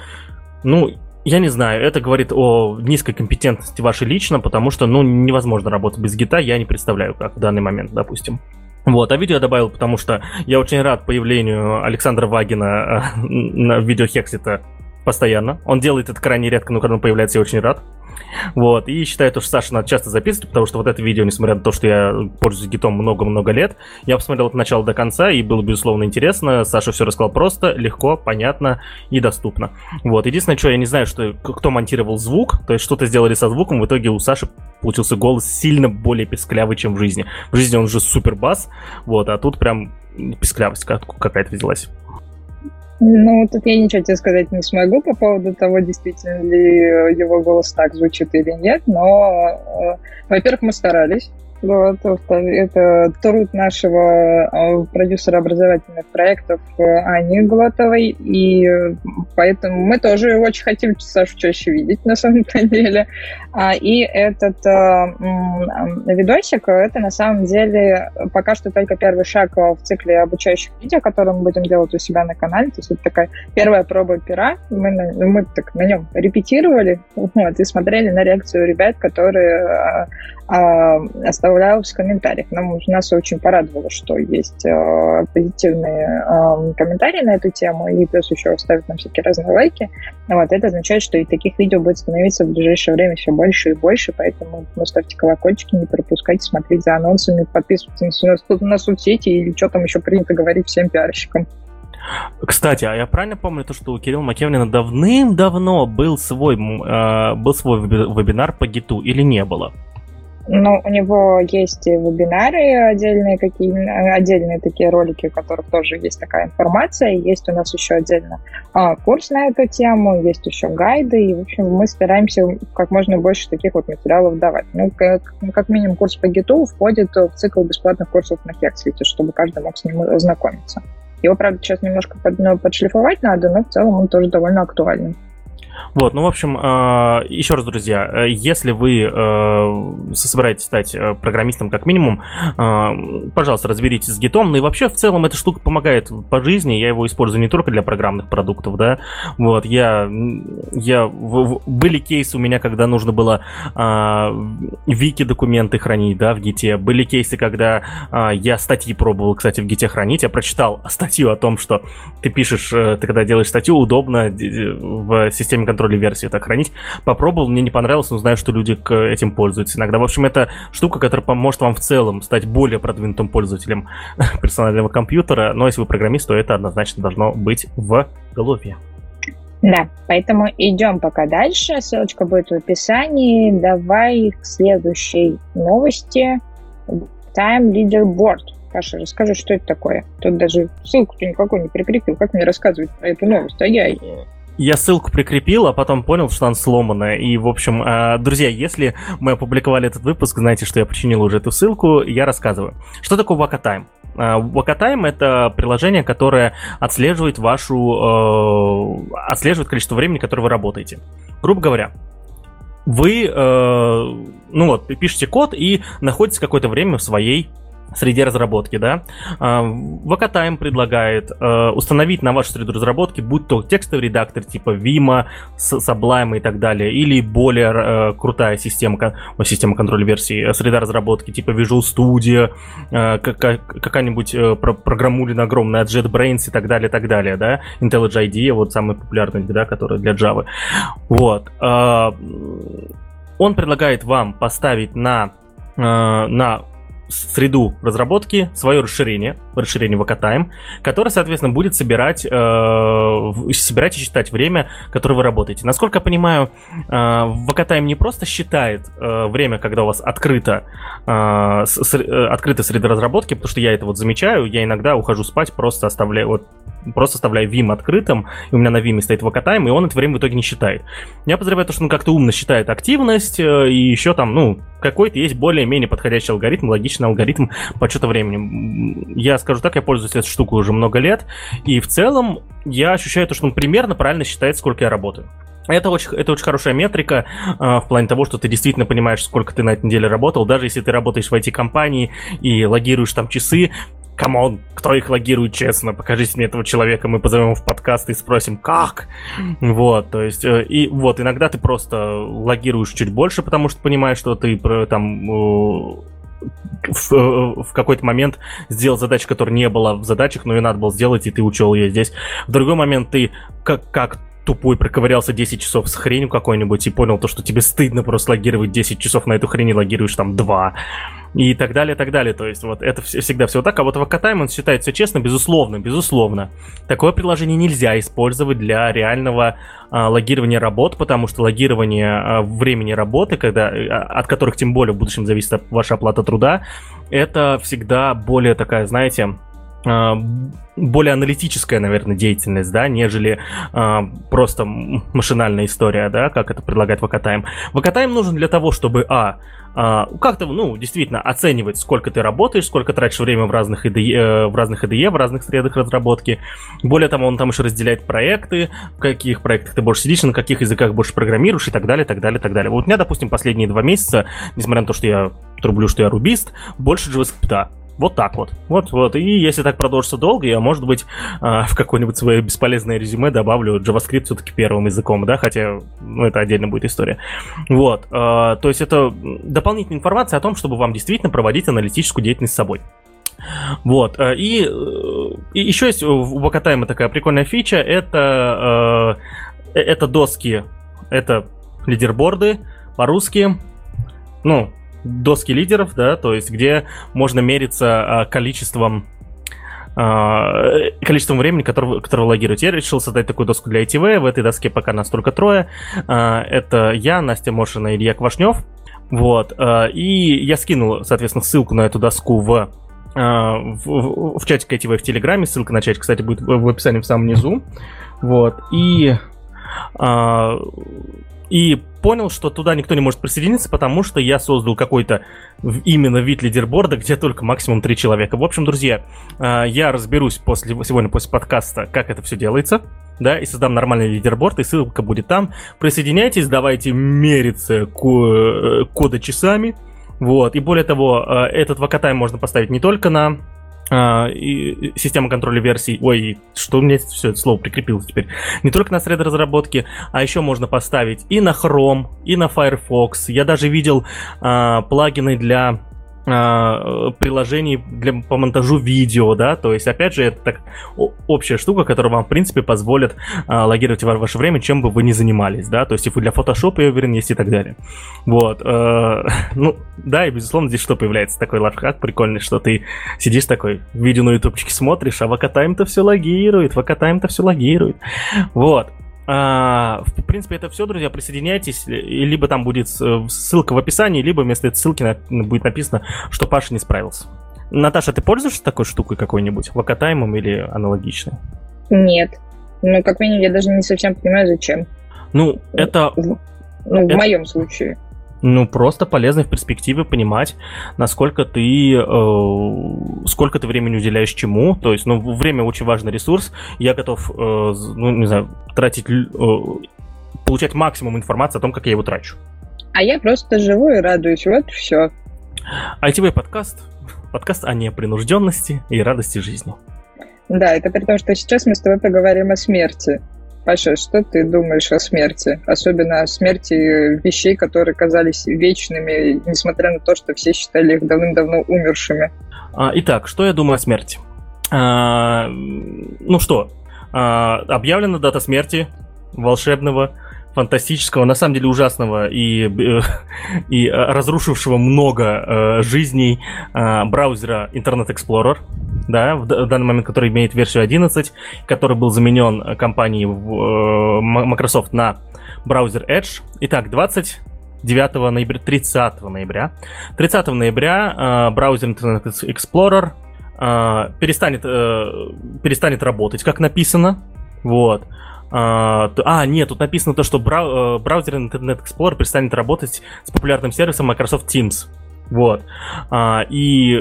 ну, я не знаю, это говорит о низкой компетентности вашей лично, потому что, ну, невозможно работать без гита, я не представляю, как в данный момент, допустим. Вот, а видео я добавил, потому что я очень рад появлению Александра Вагина э, *laughs* на видео Хексита постоянно. Он делает это крайне редко, но когда он появляется, я очень рад. Вот, и считаю, что Саша надо часто записывать, потому что вот это видео, несмотря на то, что я пользуюсь гитом много-много лет, я посмотрел от начала до конца, и было, безусловно, интересно. Саша все рассказал просто, легко, понятно и доступно. Вот, единственное, что я не знаю, что кто монтировал звук, то есть что-то сделали со звуком, в итоге у Саши получился голос сильно более песклявый, чем в жизни. В жизни он уже супер бас, вот, а тут прям песклявость какая-то взялась. Ну, тут я ничего тебе сказать не смогу по поводу того, действительно ли его голос так звучит или нет, но, э, во-первых, мы старались, вот, это труд нашего а, продюсера образовательных проектов э, Ани Глотовой, и поэтому мы тоже очень хотим Сашу чаще видеть, на самом *laughs* деле. А, и этот э, видосик, это на самом деле пока что только первый шаг в цикле обучающих видео, которые мы будем делать у себя на канале. То есть это такая первая проба пера. Мы, мы так на нем репетировали вот, и смотрели на реакцию ребят, которые а, оставлял в комментариях. Нам, нас очень порадовало, что есть э, позитивные э, комментарии на эту тему, и плюс еще ставят нам всякие разные лайки. Вот, это означает, что и таких видео будет становиться в ближайшее время все больше и больше, поэтому ну, ставьте колокольчики, не пропускайте, смотрите за анонсами, подписывайтесь на, на, на соцсети или что там еще принято говорить всем пиарщикам. Кстати, а я правильно помню то, что у Кирилла Макевнина давным-давно был свой, э, был свой вебинар по гиту или не было? Ну, у него есть вебинары отдельные, какие отдельные такие ролики, в которых тоже есть такая информация. Есть у нас еще отдельно а, курс на эту тему, есть еще гайды, и, в общем, мы стараемся как можно больше таких вот материалов давать. Ну, как, как минимум, курс по гиту входит в цикл бесплатных курсов на Хексвите, чтобы каждый мог с ним ознакомиться. Его, правда, сейчас немножко под, ну, подшлифовать надо, но в целом он тоже довольно актуальный. Вот, ну, в общем, э, еще раз, друзья, э, если вы э, собираетесь стать программистом как минимум, пожалуйста, разберитесь с гитом. Ну и вообще, в целом, эта штука помогает по жизни. Я его использую не только для программных продуктов, да. Вот, я... я были кейсы у меня, когда нужно было вики-документы хранить, да, в гите. Были кейсы, когда я статьи пробовал, кстати, в гите хранить. Я прочитал статью о том, что ты пишешь, ты когда делаешь статью, удобно в системе системе контроля версии так хранить. Попробовал, мне не понравилось, но знаю, что люди к этим пользуются иногда. В общем, это штука, которая поможет вам в целом стать более продвинутым пользователем *laughs* персонального компьютера. Но если вы программист, то это однозначно должно быть в голове. Да, поэтому идем пока дальше. Ссылочка будет в описании. Давай к следующей новости. Time Leaderboard. Паша, расскажи, что это такое. Тут даже ссылку-то никакой не прикрепил. Как мне рассказывать про эту новость? А я я ссылку прикрепил, а потом понял, что она сломанная. И, в общем, а, друзья, если мы опубликовали этот выпуск, знаете, что я починил уже эту ссылку, я рассказываю. Что такое Wakatime? Wakatime — это приложение, которое отслеживает вашу... Э, отслеживает количество времени, которое вы работаете. Грубо говоря, вы, э, ну вот, пишете код и находитесь какое-то время в своей среде разработки, да. VKTime предлагает э, установить на вашу среду разработки, будь то текстовый редактор типа Vima, Sublime и так далее, или более э, крутая система, система контроля версий, э, среда разработки типа Visual Studio, какая-нибудь программулина огромная JetBrains и так далее, и так далее, да. IntelliJ IDEA, вот самый популярный, да, который для Java. Вот. Он предлагает вам поставить на на среду разработки свое расширение, расширение VKTime, которое, соответственно, будет собирать, э, собирать и считать время, которое вы работаете. Насколько я понимаю, э, VKTime не просто считает э, время, когда у вас открыто, э, с, э, открыта среда разработки, потому что я это вот замечаю, я иногда ухожу спать, просто оставляю, вот, просто оставляю Vim открытым, и у меня на Vim стоит VKTime, и он это время в итоге не считает. Я подозреваю, что он как-то умно считает активность, э, и еще там, ну, какой-то есть более-менее подходящий алгоритм, логичный алгоритм подсчета времени. Я скажу так, я пользуюсь этой штукой уже много лет, и в целом я ощущаю то, что он примерно правильно считает, сколько я работаю. Это очень, это очень хорошая метрика э, в плане того, что ты действительно понимаешь, сколько ты на этой неделе работал. Даже если ты работаешь в IT-компании и логируешь там часы, come on, кто их логирует честно, покажите мне этого человека, мы позовем его в подкаст и спросим, как? Вот, то есть, э, и вот, иногда ты просто логируешь чуть больше, потому что понимаешь, что ты там э, в, э, в какой-то момент сделал задачу, которая не была в задачах, но ее надо было сделать, и ты учел ее здесь. В другой момент ты как, как тупой проковырялся 10 часов с хренью какой-нибудь и понял то, что тебе стыдно просто логировать 10 часов на эту хрень и логируешь там 2 и так далее, так далее. То есть вот это всегда все так. А вот Вакатайм, он считает все честно, безусловно, безусловно. Такое приложение нельзя использовать для реального а, логирования работ, потому что логирование а, времени работы, когда, а, от которых тем более в будущем зависит ваша оплата труда, это всегда более такая, знаете, более аналитическая, наверное, деятельность, да, нежели э, просто машинальная история, да, как это предлагает Вакатайм. Вакатайм нужен для того, чтобы, а, э, как-то, ну, действительно оценивать, сколько ты работаешь, сколько тратишь время в разных IDE, э, в разных IDE, в разных средах разработки. Более того, он там еще разделяет проекты, в каких проектах ты больше сидишь, на каких языках больше программируешь и так далее, так далее, так далее. Вот у меня, допустим, последние два месяца, несмотря на то, что я трублю, что я рубист, больше JavaScript. Вот так вот. Вот, вот. И если так продолжится долго, я, может быть, а, в какое-нибудь свое бесполезное резюме добавлю JavaScript все-таки первым языком, да, хотя, ну, это отдельно будет история. Вот. А, то есть это дополнительная информация о том, чтобы вам действительно проводить аналитическую деятельность с собой. Вот. А, и, и еще есть у Бокатайма такая прикольная фича. Это, это доски, это лидерборды по-русски. Ну, доски лидеров, да, то есть где можно мериться а, количеством а, количеством времени, которое, которое вы логируете. Я решил создать такую доску для ITV. В этой доске пока нас только трое. А, это я, Настя Мошина и Илья Квашнев. Вот. И я скинул, соответственно, ссылку на эту доску в в, в, в чатик ITV в Телеграме. Ссылка на чатик, кстати, будет в описании в самом низу. Вот. И и понял, что туда никто не может присоединиться, потому что я создал какой-то именно вид лидерборда, где только максимум три человека. В общем, друзья, а, я разберусь после, сегодня после подкаста, как это все делается, да, и создам нормальный лидерборд, и ссылка будет там. Присоединяйтесь, давайте мериться э, кода часами, вот, и более того, э, этот вакатайм можно поставить не только на а, и система контроля версий. Ой, что у меня все это слово прикрепилось теперь. Не только на среды разработки, а еще можно поставить и на Chrome, и на Firefox. Я даже видел а, плагины для приложений для, по монтажу видео, да, то есть, опять же, это так общая штука, которая вам, в принципе, позволит э, логировать ва- ваше время, чем бы вы ни занимались, да, то есть, если вы для Photoshop, я уверен, есть и так далее. Вот, э, *laughs* ну, да, и, безусловно, здесь что появляется? Такой лайфхак прикольный, что ты сидишь такой, видео на ютубчике смотришь, а Вакатайм-то все логирует, Вакатайм-то все логирует. Вот, а, в принципе, это все, друзья. Присоединяйтесь, либо там будет э, ссылка в описании, либо вместо этой ссылки на, будет написано, что Паша не справился. Наташа, ты пользуешься такой штукой какой-нибудь, вакатаймом или аналогичной? Нет. Ну, как минимум, я даже не совсем понимаю, зачем. Ну, это... Ну, в это... моем случае. Ну, просто полезно в перспективе понимать, насколько ты, э, сколько ты времени уделяешь чему. То есть, ну, время очень важный ресурс. Я готов, э, ну, не знаю, тратить, э, получать максимум информации о том, как я его трачу. А я просто живу и радуюсь. Вот все. ITV подкаст. Подкаст о непринужденности и радости жизни. Да, это при том, что сейчас мы с тобой поговорим о смерти. Паша, что ты думаешь о смерти? Особенно о смерти вещей, которые казались вечными, несмотря на то, что все считали их давным-давно умершими. А, итак, что я думаю о смерти? А, ну что, а, объявлена дата смерти волшебного, фантастического, на самом деле ужасного и, э, *laughs* и разрушившего много э, жизней э, браузера Internet Explorer да, в данный момент, который имеет версию 11, который был заменен компанией э, Microsoft на браузер Edge. Итак, 29 ноября, 30 ноября. 30 ноября э, браузер Internet Explorer э, перестанет, э, перестанет работать, как написано. Вот. А, а, нет, тут написано то, что брау- э, браузер Internet Explorer перестанет работать с популярным сервисом Microsoft Teams. Вот. А, и,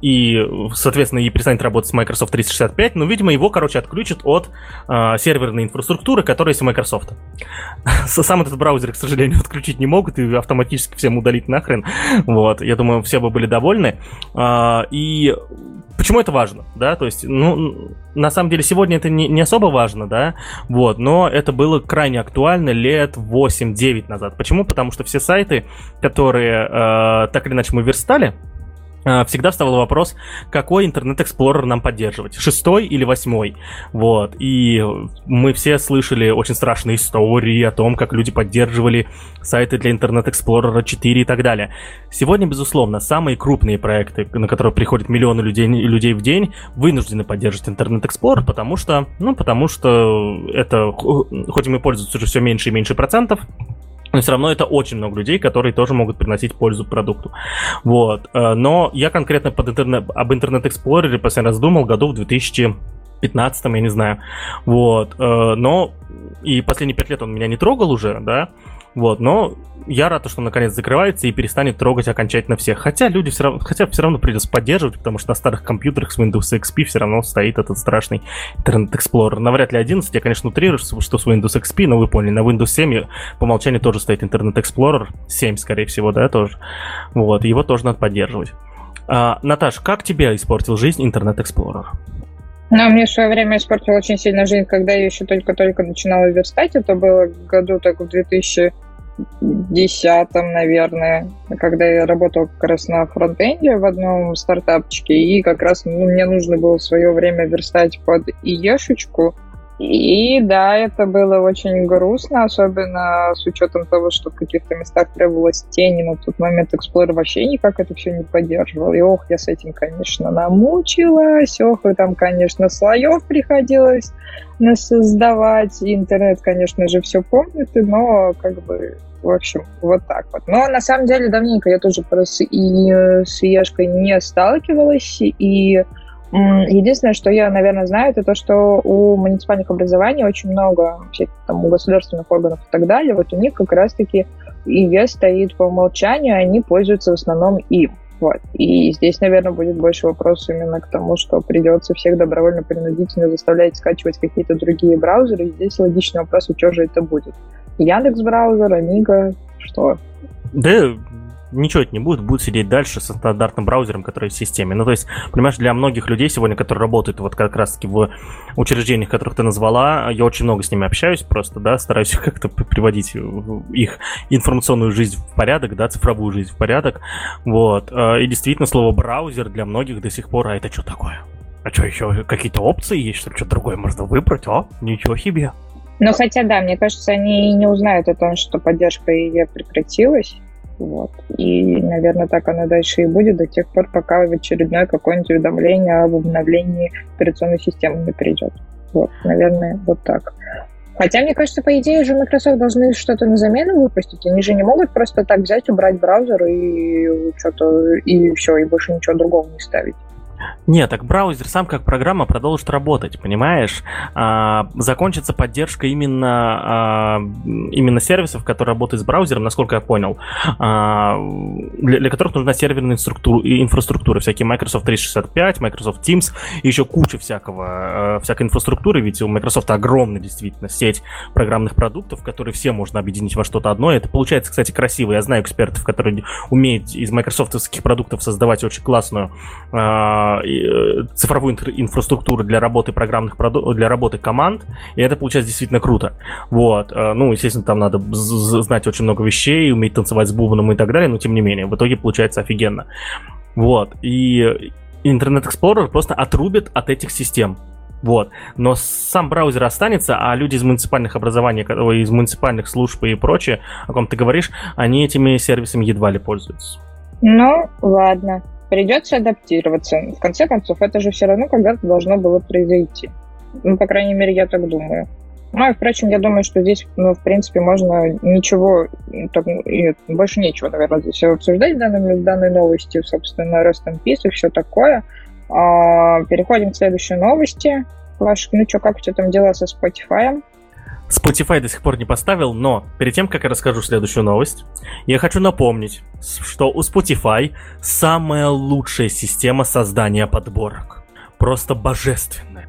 и, соответственно, и перестанет работать с Microsoft 365, но, видимо, его, короче, отключат от э, серверной инфраструктуры, которая есть у Microsoft. *laughs* Сам этот браузер, к сожалению, *laughs* отключить не могут и автоматически всем удалить нахрен. Вот, я думаю, все бы были довольны. Э, и почему это важно, да, то есть, ну, на самом деле, сегодня это не, не особо важно, да, вот, но это было крайне актуально лет 8-9 назад. Почему? Потому что все сайты, которые э, так или иначе мы верстали, всегда вставал вопрос, какой Internet Explorer нам поддерживать, шестой или восьмой, вот, и мы все слышали очень страшные истории о том, как люди поддерживали сайты для Internet Explorer а 4 и так далее. Сегодня, безусловно, самые крупные проекты, на которые приходят миллионы людей, людей в день, вынуждены поддерживать Internet Explorer, потому что, ну, потому что это, хоть и мы пользуемся уже все меньше и меньше процентов, но все равно это очень много людей, которые тоже могут приносить пользу продукту. Вот. Э, но я конкретно под интернет, об Explorer последний раз думал году в 2015, я не знаю. Вот. Э, но и последние пять лет он меня не трогал уже, да. Вот, но я рад, что он наконец закрывается и перестанет трогать окончательно всех. Хотя люди все равно, хотя все равно придется поддерживать, потому что на старых компьютерах с Windows XP все равно стоит этот страшный Internet Explorer. Навряд ли 11, я, конечно, утрирую, что с Windows XP, но вы поняли, на Windows 7 по умолчанию тоже стоит Internet Explorer, 7, скорее всего, да, тоже. Вот, его тоже надо поддерживать. А, Наташ, как тебе испортил жизнь Internet Explorer? Ну, мне в свое время испортил очень сильно жизнь, когда я еще только-только начинала верстать. Это было году так в 2000 десятом, наверное, когда я работал как раз на фронтенде в одном стартапчике, и как раз ну, мне нужно было в свое время верстать под иешечку, И да, это было очень грустно, особенно с учетом того, что в каких-то местах требовалась тень, и на тот момент Explorer вообще никак это все не поддерживал. И ох, я с этим, конечно, намучилась, ох, и там, конечно, слоев приходилось создавать. интернет, конечно же, все помнит, но как бы в общем, вот так вот. Но на самом деле давненько я тоже просто и с Ешкой не сталкивалась, и Единственное, что я, наверное, знаю, это то, что у муниципальных образований очень много всяких там у государственных органов и так далее. Вот у них как раз-таки ИЕ стоит по умолчанию, они пользуются в основном им. Вот. И здесь, наверное, будет больше вопросов именно к тому, что придется всех добровольно-принудительно заставлять скачивать какие-то другие браузеры. И здесь логичный вопрос, что же это будет? Яндекс браузер, Амига, что? Да, ничего это не будет, будет сидеть дальше со стандартным браузером, который в системе. Ну, то есть, понимаешь, для многих людей сегодня, которые работают вот как раз-таки в учреждениях, которых ты назвала, я очень много с ними общаюсь просто, да, стараюсь *laughs* как-то приводить их информационную жизнь в порядок, да, цифровую жизнь в порядок, вот. Э, и действительно, слово браузер для многих до сих пор, а это что такое? А что, еще какие-то опции есть, что что-то другое можно выбрать? О, ничего себе. Ну, хотя, да, мне кажется, они не узнают о том, что поддержка ее прекратилась. Вот. И, наверное, так оно дальше и будет до тех пор, пока в очередное какое-нибудь уведомление об обновлении операционной системы не придет. Вот, наверное, вот так. Хотя, мне кажется, по идее же Microsoft должны что-то на замену выпустить. Они же не могут просто так взять, убрать браузер и что-то, и все, и больше ничего другого не ставить. Нет, так браузер сам как программа продолжит работать, понимаешь? А, закончится поддержка именно, а, именно сервисов, которые работают с браузером, насколько я понял, а, для, для которых нужна серверная инфраструктура, всякие Microsoft 365, Microsoft Teams, и еще куча всякого, а, всякой инфраструктуры, ведь у Microsoft огромная действительно сеть программных продуктов, которые все можно объединить во что-то одно. Это получается, кстати, красиво. Я знаю экспертов, которые умеют из майкрософтовских продуктов создавать очень классную а, цифровую инфраструктуру для работы программных для работы команд, и это получается действительно круто. Вот. Э, ну, естественно, там надо знать очень много вещей, уметь танцевать с бубном и так далее, но тем не менее, в итоге получается офигенно. Вот. И Internet Explorer просто отрубит от этих систем. Вот. Но сам браузер останется, а люди из муниципальных образований, из муниципальных служб и прочее, о ком ты говоришь, они этими сервисами едва ли пользуются. Ну, ладно придется адаптироваться. В конце концов, это же все равно когда-то должно было произойти. Ну, по крайней мере, я так думаю. Ну, и, впрочем, я думаю, что здесь, ну, в принципе, можно ничего, так, и больше нечего, наверное, здесь обсуждать в данной новости, собственно, Rest in Peace и все такое. А, переходим к следующей новости. Ваш, ну что, как у тебя там дела со Spotify? Spotify до сих пор не поставил, но перед тем, как я расскажу следующую новость, я хочу напомнить, что у Spotify самая лучшая система создания подборок. Просто божественная.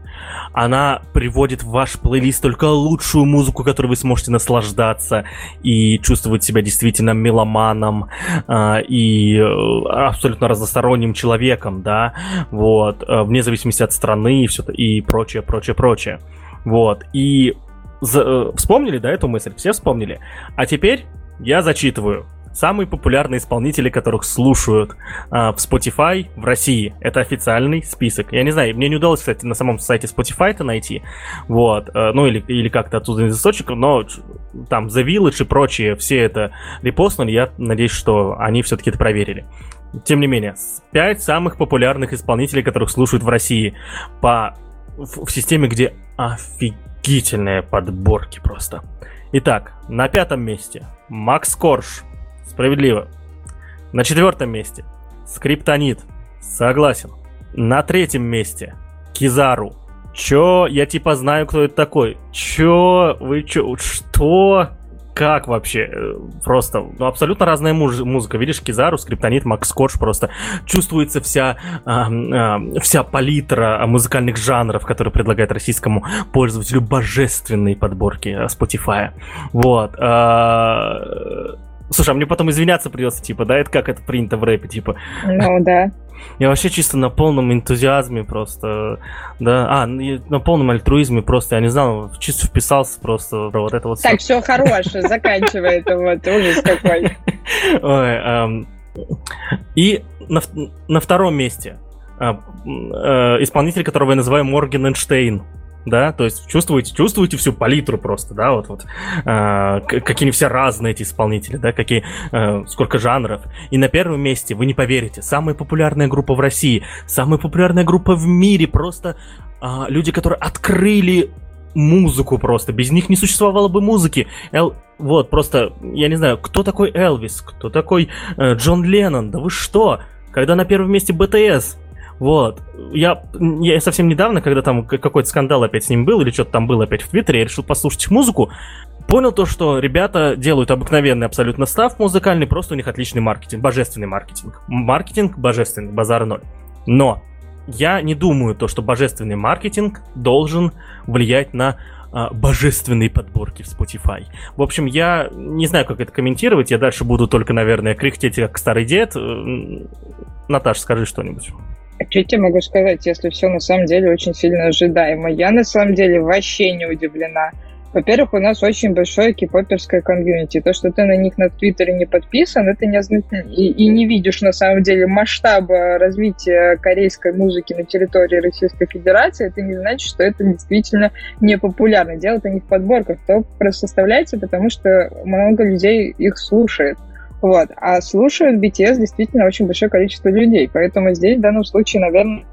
Она приводит в ваш плейлист только лучшую музыку, которой вы сможете наслаждаться и чувствовать себя действительно меломаном э, и абсолютно разносторонним человеком, да, вот, э, вне зависимости от страны и все и прочее, прочее, прочее. Вот. И Э, вспомнили, да, эту мысль? Все вспомнили? А теперь я зачитываю. Самые популярные исполнители, которых слушают э, в Spotify в России. Это официальный список. Я не знаю, мне не удалось, кстати, на самом сайте Spotify это найти. Вот. Э, ну, или, или как-то оттуда из источников, но там The Village и прочие все это репостнули. Я надеюсь, что они все-таки это проверили. Тем не менее, пять самых популярных исполнителей, которых слушают в России по в, в системе, где офигенно офигительные подборки просто. Итак, на пятом месте Макс Корж. Справедливо. На четвертом месте Скриптонит. Согласен. На третьем месте Кизару. Чё? Я типа знаю, кто это такой. Чё? Вы чё? Что? Как вообще? Э, просто, ну, абсолютно разная муж- музыка. Видишь, Кизару, Скриптонит, Макс Корж, просто чувствуется вся, а, а, вся палитра музыкальных жанров, которые предлагает российскому пользователю божественные подборки э, Spotify. Вот. А, Слушай, а мне потом извиняться придется, типа, да, это как это принято в рэпе, типа. Ну, да. Я вообще чисто на полном энтузиазме просто, да, а, на полном альтруизме просто, я не знал, чисто вписался просто про вот это вот. Так, все, хорошее, *laughs* заканчивай это вот, ужас какой. Ой, эм, и на, на втором месте э, э, исполнитель, которого я называю Морген Эйнштейн. Да, то есть чувствуете, чувствуете всю палитру просто, да, вот, вот, э, какие они все разные эти исполнители, да, какие, э, сколько жанров. И на первом месте, вы не поверите, самая популярная группа в России, самая популярная группа в мире, просто э, люди, которые открыли музыку просто, без них не существовало бы музыки. Эл, вот, просто, я не знаю, кто такой Элвис, кто такой э, Джон Леннон, да вы что? Когда на первом месте БТС, вот. Я, я совсем недавно, когда там какой-то скандал опять с ним был, или что-то там было опять в Твиттере, я решил послушать их музыку. Понял то, что ребята делают обыкновенный абсолютно став музыкальный, просто у них отличный маркетинг, божественный маркетинг. Маркетинг божественный, базар ноль. Но я не думаю то, что божественный маркетинг должен влиять на а, божественные подборки в Spotify. В общем, я не знаю, как это комментировать. Я дальше буду только, наверное, кряхтеть как старый дед. Наташа, скажи что-нибудь. А что я тебе могу сказать, если все на самом деле очень сильно ожидаемо? Я на самом деле вообще не удивлена. Во-первых, у нас очень большое кипоперское комьюнити. То, что ты на них на Твиттере не подписан, это не означает... И, и не видишь, на самом деле, масштаба развития корейской музыки на территории Российской Федерации, это не значит, что это действительно не популярно. Дело это не в подборках. То просто составляется, потому что много людей их слушает. Вот. А слушают BTS действительно очень большое количество людей. Поэтому здесь в данном случае, наверное,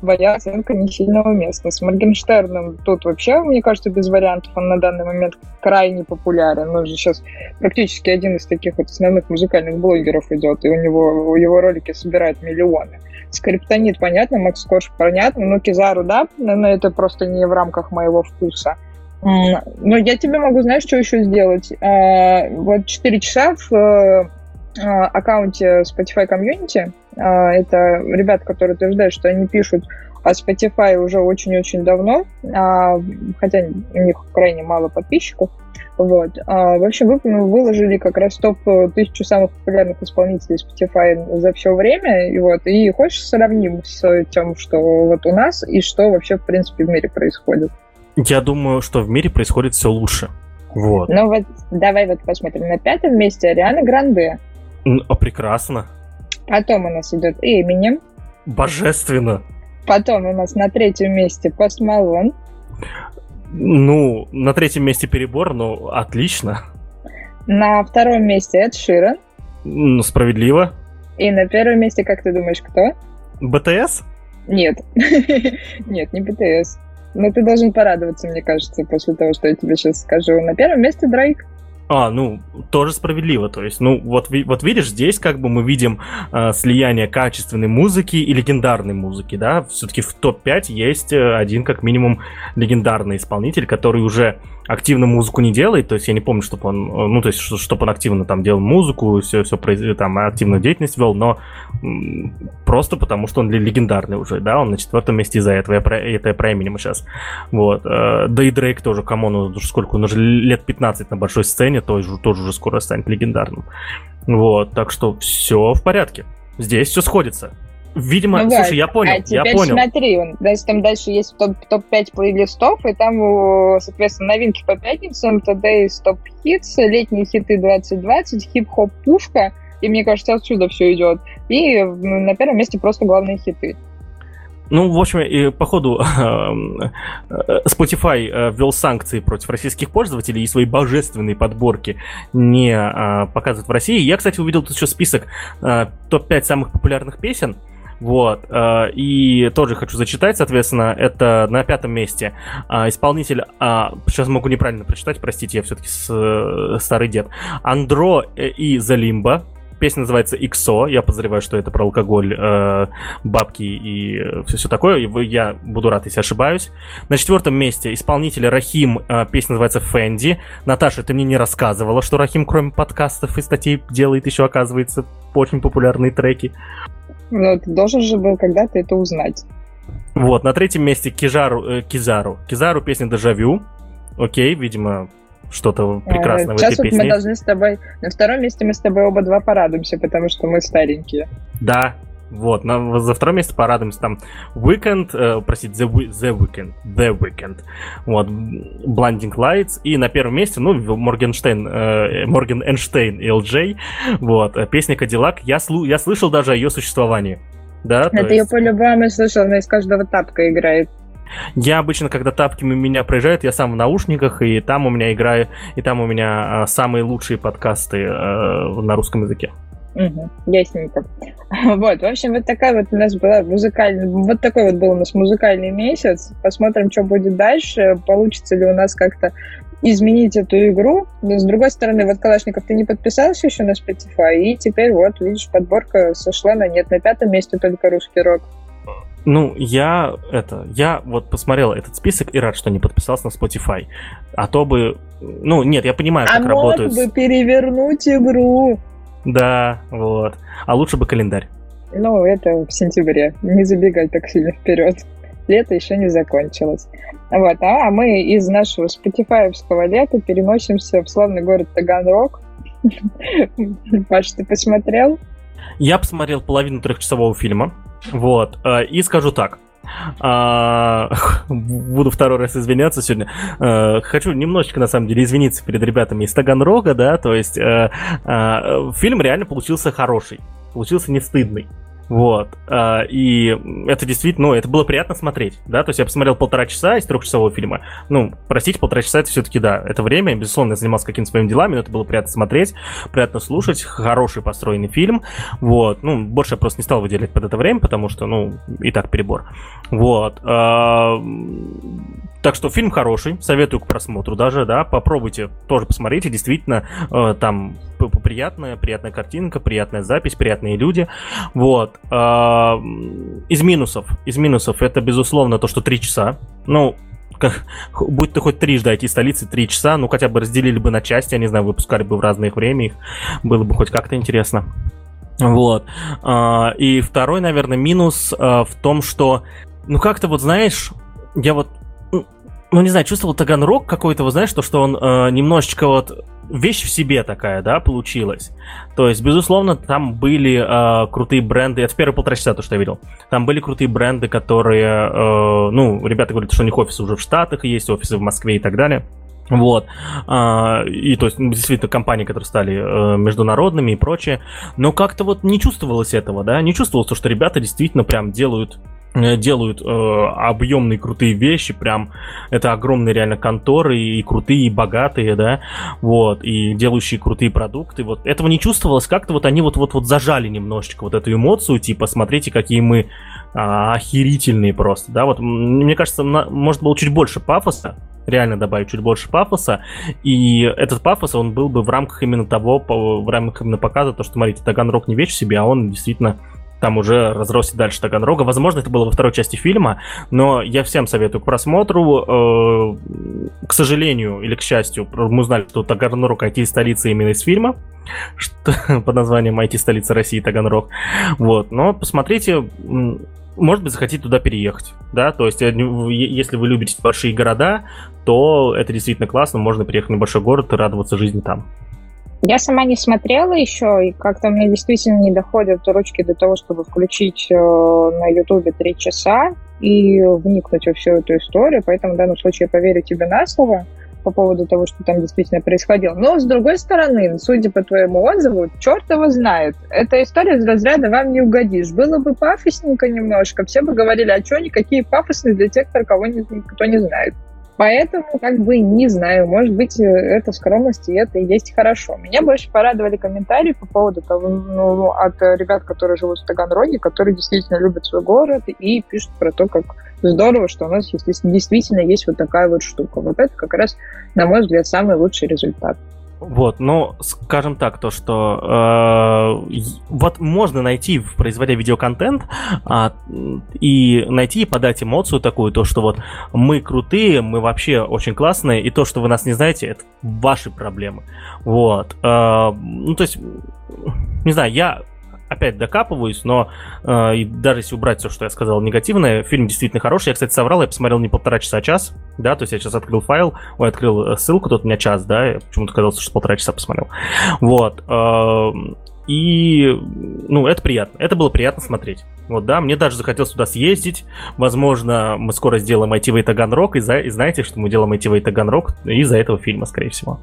твоя оценка не сильно уместна. С Моргенштерном тут вообще, мне кажется, без вариантов. Он на данный момент крайне популярен. Он же сейчас практически один из таких вот основных музыкальных блогеров идет, и у него его ролики собирают миллионы. Скриптонит, понятно, Макс Корж, понятно, но Кизару, да, но это просто не в рамках моего вкуса. Но я тебе могу, знаешь, что еще сделать? А, вот 4 часа в а, аккаунте Spotify Community, а, это ребята, которые утверждают, что они пишут о Spotify уже очень-очень давно, хотя у них крайне мало подписчиков. Вот. В общем, вы ну, выложили как раз топ тысячу самых популярных исполнителей Spotify за все время. И, вот, и хочешь сравним с тем, что вот у нас, и что вообще, в принципе, в мире происходит. Я думаю, что в мире происходит все лучше. Вот. Ну вот, давай вот посмотрим. На пятом месте Ариана Гранде. А прекрасно. Потом у нас идет Эминем. Божественно. Потом у нас на третьем месте Пост Малон. Ну, на третьем месте перебор, но отлично. На втором месте Эд Ширен. Ну, справедливо. И на первом месте, как ты думаешь, кто? БТС? Нет. *laughs* Нет, не БТС. Но ты должен порадоваться, мне кажется, после того, что я тебе сейчас скажу. На первом месте Дрейк. А, ну, тоже справедливо. То есть, ну, вот, вот видишь, здесь как бы мы видим э, слияние качественной музыки и легендарной музыки, да. Все-таки в топ-5 есть э, один, как минимум, легендарный исполнитель, который уже активно музыку не делает, то есть я не помню, чтобы он, э, ну, то есть, чтобы он активно там делал музыку, все, все, там, активную деятельность вел, но просто потому, что он легендарный уже, да, он на четвертом месте из-за этого, я про, это я про Эминема сейчас, вот, э, да и Дрейк тоже, кому он сколько, он уже лет 15 на большой сцене, тоже, тоже уже скоро станет легендарным, вот, так что все в порядке, здесь все сходится. Видимо, ну, слушай, я понял, а теперь я понял. смотри, значит, там дальше есть топ, топ-5 плейлистов, и там, соответственно, новинки по пятницам, Today's Top Hits, летние хиты 2020, хип-хоп пушка, и мне кажется, отсюда все идет. И на первом месте просто главные хиты. Ну, в общем, и походу *laughs* Spotify э, ввел санкции против российских пользователей и свои божественные подборки не э, показывает в России. Я, кстати, увидел тут еще список э, топ-5 самых популярных песен. Вот. Э, и тоже хочу зачитать, соответственно, это на пятом месте э, исполнитель, сейчас могу неправильно прочитать, простите, я все-таки э, старый дед, Андро и Залимба, Песня называется «Иксо». Я подозреваю, что это про алкоголь, бабки и все такое. Я буду рад, если ошибаюсь. На четвертом месте исполнитель Рахим. песня называется «Фэнди». Наташа, ты мне не рассказывала, что Рахим, кроме подкастов и статей, делает еще, оказывается, очень популярные треки. Ну, ты должен же был когда-то это узнать. Вот, на третьем месте Кижару, э, Кизару. Кизару песня «Дежавю». Окей, видимо, что-то э, прекрасное Сейчас в этой вот песне. мы должны с тобой... На втором месте мы с тобой оба два порадуемся, потому что мы старенькие. Да, вот, на, за второе место порадуемся там Weekend, э, простите, The, The Weekend, The Weekend, вот, Blinding Lights, и на первом месте, ну, Моргенштейн, э, Морген Эйнштейн и LJ, вот, э, песня Cadillac, я, слу, я слышал даже о ее существовании, да. Это есть... я по-любому слышал, она из каждого тапка играет. Я обычно, когда тапки мимо меня проезжают, я сам в наушниках, и там у меня играю, и там у меня а, самые лучшие подкасты а, на русском языке. Угу, ясненько. *laughs* Вот, в общем, вот такая вот у нас была музыкальная, вот такой вот был у нас музыкальный месяц. Посмотрим, что будет дальше, получится ли у нас как-то изменить эту игру. Но, с другой стороны, вот, Калашников, ты не подписался еще на Spotify, и теперь вот, видишь, подборка сошла на нет. На пятом месте только русский рок. Ну, я это, я вот посмотрел этот список и рад, что не подписался на Spotify. А то бы, ну, нет, я понимаю, как а работают. А мог бы перевернуть игру. Да, вот. А лучше бы календарь. Ну, это в сентябре. Не забегай так сильно вперед. Лето еще не закончилось. Вот, а мы из нашего спотифаевского лета переносимся в славный город Таганрог. *laughs* Паш, ты посмотрел? Я посмотрел половину трехчасового фильма. Вот. Э, и скажу так. А, буду второй раз извиняться сегодня. А, хочу немножечко, на самом деле, извиниться перед ребятами из Таганрога, да, то есть а, а, фильм реально получился хороший, получился не стыдный. Вот. А, и это действительно, ну, это было приятно смотреть, да, то есть я посмотрел полтора часа из трехчасового фильма. Ну, простите, полтора часа это все-таки, да, это время, безусловно, я занимался какими-то своими делами, но это было приятно смотреть, приятно слушать, хороший построенный фильм, вот. Ну, больше я просто не стал выделять под это время, потому что, ну, и так перебор. Вот. Так что фильм хороший, советую к просмотру даже, да, попробуйте тоже посмотрите, действительно, э, там приятная, приятная картинка, приятная запись, приятные люди, вот. Э, из минусов, из минусов это, безусловно, то, что три часа, ну, как, будь ты хоть трижды IT столицы, три часа, ну, хотя бы разделили бы на части, я не знаю, выпускали бы в разное время их, было бы хоть как-то интересно. Вот. Э, и второй, наверное, минус э, в том, что, ну, как-то вот, знаешь, я вот ну, не знаю, чувствовал Таганрог какой-то, вы знаешь, то, что он э, немножечко вот вещь в себе такая, да, получилась. То есть, безусловно, там были э, крутые бренды. Это первые полтора часа, то, что я видел. Там были крутые бренды, которые, э, ну, ребята говорят, что у них офисы уже в Штатах есть, офисы в Москве и так далее. Вот. А, и то есть, ну, действительно, компании, которые стали э, международными и прочее. Но как-то вот не чувствовалось этого, да, не чувствовалось, что ребята действительно прям делают делают э, объемные крутые вещи, прям это огромные реально конторы и крутые, и богатые, да, вот, и делающие крутые продукты, вот, этого не чувствовалось, как-то вот они вот-вот-вот зажали немножечко вот эту эмоцию, типа, смотрите, какие мы а, охерительные просто, да, вот, мне кажется, на, может было чуть больше пафоса, реально добавить чуть больше пафоса, и этот пафос, он был бы в рамках именно того, в рамках именно показа, то, что, смотрите, Таганрог не вещь в себе, а он действительно там уже разросся дальше Таганрога. Возможно, это было во второй части фильма, но я всем советую к просмотру. Э, к сожалению или к счастью, мы узнали, что Таганрог IT-столица именно из фильма, *laughs* что, под названием IT-столица России Таганрог. Вот, но посмотрите, может быть, захотите туда переехать, да, то есть, э, если вы любите большие города, то это действительно классно, можно приехать на большой город и радоваться жизни там. Я сама не смотрела еще, и как-то мне действительно не доходят ручки до того, чтобы включить э, на Ютубе три часа и вникнуть во всю эту историю, поэтому в данном случае я поверю тебе на слово по поводу того, что там действительно происходило. Но, с другой стороны, судя по твоему отзыву, черт его знает. Эта история из разряда «вам не угодишь». Было бы пафосненько немножко, все бы говорили, а что никакие пафосные для тех, кого никто не знает. Поэтому, как бы, не знаю, может быть, э, это скромность, и это и есть хорошо. Меня больше порадовали комментарии по поводу того, ну, от ребят, которые живут в Таганроге, которые действительно любят свой город и пишут про то, как здорово, что у нас действительно есть вот такая вот штука. Вот это как раз, на мой взгляд, самый лучший результат. Вот, но скажем так, то, что э, вот можно найти, производя видеоконтент, э, и найти и подать эмоцию такую, то, что вот мы крутые, мы вообще очень классные, и то, что вы нас не знаете, это ваши проблемы. Вот. Э, ну, то есть, не знаю, я опять докапываюсь, но э, и даже если убрать все, что я сказал негативное, фильм действительно хороший. Я, кстати, соврал, я посмотрел не полтора часа, а час, да, то есть я сейчас открыл файл, ой, открыл э, ссылку, тут у меня час, да, я почему-то казалось, что полтора часа посмотрел. Вот. Э, и, ну, это приятно. Это было приятно смотреть. Вот, да, мне даже захотелось туда съездить. Возможно, мы скоро сделаем ITV Таганрог, и, за, и знаете, что мы делаем ITV Таганрог из-за этого фильма, скорее всего.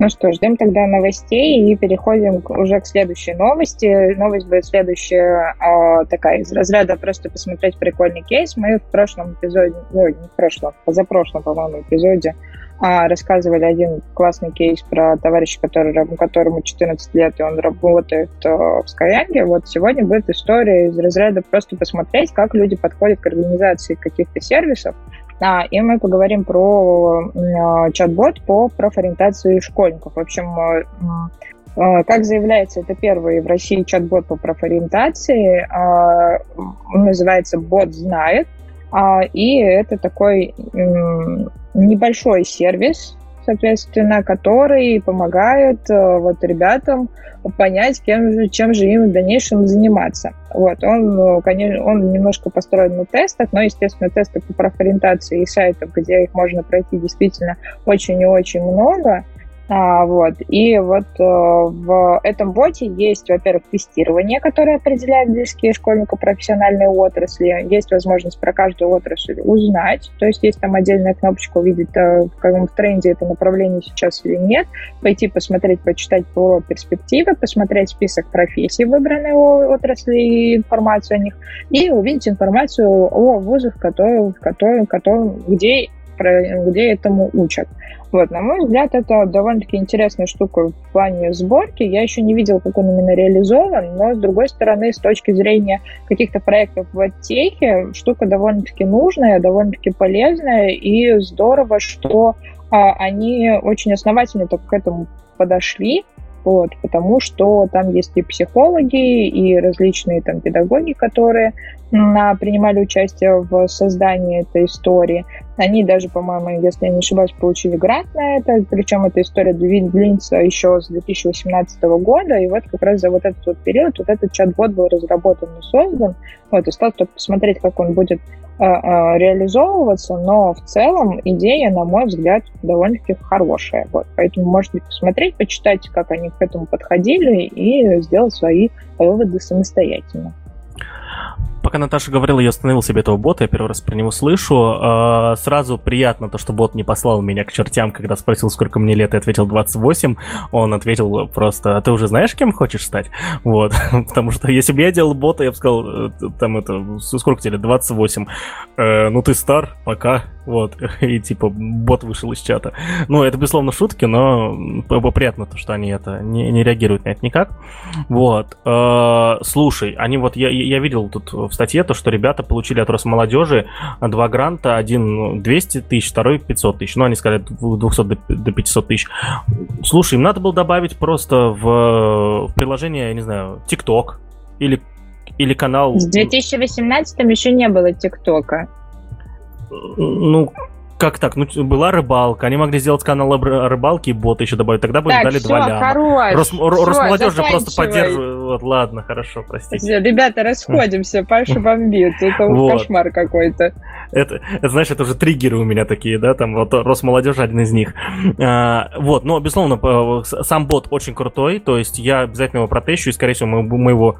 Ну что, ждем тогда новостей и переходим уже к следующей новости. Новость будет следующая, а, такая из разряда просто посмотреть прикольный кейс. Мы в прошлом эпизоде, ой, не в прошлом, позапрошлом, по-моему, эпизоде а, рассказывали один классный кейс про товарища, который, которому 14 лет, и он работает э, в Skyeng. Вот сегодня будет история из разряда просто посмотреть, как люди подходят к организации каких-то сервисов, и мы поговорим про а, чат-бот по профориентации школьников. В общем, а, а, как заявляется, это первый в России чат-бот по профориентации. А, он называется «Бот знает». А, и это такой небольшой сервис, соответственно, который помогает э, вот ребятам понять, кем же, чем же им в дальнейшем заниматься. Вот, он, э, конечно, он немножко построен на тестах, но, естественно, тесты по профориентации и сайтов, где их можно пройти действительно очень и очень много. А, вот. И вот э, в этом боте есть, во-первых, тестирование, которое определяет близкие школьнику профессиональные отрасли. Есть возможность про каждую отрасль узнать. То есть есть там отдельная кнопочка увидеть, э, в каком тренде это направление сейчас или нет. Пойти посмотреть, почитать по перспективе, посмотреть список профессий выбранной отрасли и информацию о них. И увидеть информацию о вузах, которые, которые, которые, где где этому учат. Вот, на мой взгляд, это довольно-таки интересная штука в плане сборки. Я еще не видел, как он именно реализован, но, с другой стороны, с точки зрения каких-то проектов в оттехе, штука довольно-таки нужная, довольно-таки полезная, и здорово, что а, они очень основательно так к этому подошли, вот, потому что там есть и психологи, и различные там педагоги, которые на, принимали участие в создании этой истории. Они даже, по-моему, если я не ошибаюсь, получили грант на это, причем эта история длинится еще с 2018 года, и вот как раз за вот этот вот период вот этот чат-бот был разработан и создан. Вот, и стал только посмотреть, как он будет реализовываться, но в целом идея, на мой взгляд, довольно-таки хорошая. Вот, поэтому можете посмотреть, почитать, как они к этому подходили и сделать свои выводы самостоятельно. Пока Наташа говорила, я установил себе этого бота, я первый раз про него слышу. Э, сразу приятно то, что бот не послал меня к чертям, когда спросил, сколько мне лет, и ответил 28. Он ответил просто, а ты уже знаешь, кем хочешь стать? *laughs* Вот, *laughs* потому что если бы я делал бота, я бы сказал, э, там это, сколько тебе лет, 28. Э, ну ты стар, пока, вот, *laughs* и типа бот вышел из чата. Ну, это, безусловно, шутки, но приятно то, что они это не, не реагируют на это никак. Вот. Э, слушай, они вот, я, я видел тут в статье то, что ребята получили от Росмолодежи два гранта, один 200 тысяч, второй 500 тысяч. Ну, они сказали от 200 до 500 тысяч. Слушай, им надо было добавить просто в, в приложение, я не знаю, TikTok или или канал... В 2018 еще не было ТикТока. Ну, как так? Ну, была рыбалка, они могли сделать канал рыбалки и боты еще добавить, тогда бы так, дали все, два ляма. Хорош, Рос, все, Росмолодежь же просто поддерживает. Вот, ладно, хорошо, простите. Ребята, расходимся, Паша бомбит, это вот. кошмар какой-то. Это, это, знаешь, это уже триггеры у меня такие, да, там вот Росмолодежь один из них. А, вот, но, безусловно, сам бот очень крутой, то есть я обязательно его протещу, и, скорее всего, мы, мы его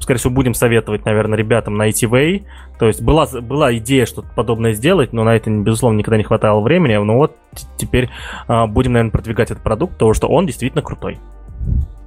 скорее всего, будем советовать, наверное, ребятам на ITV. То есть была, была идея что-то подобное сделать, но на это, безусловно, никогда не хватало времени. Но вот теперь а, будем, наверное, продвигать этот продукт, потому что он действительно крутой.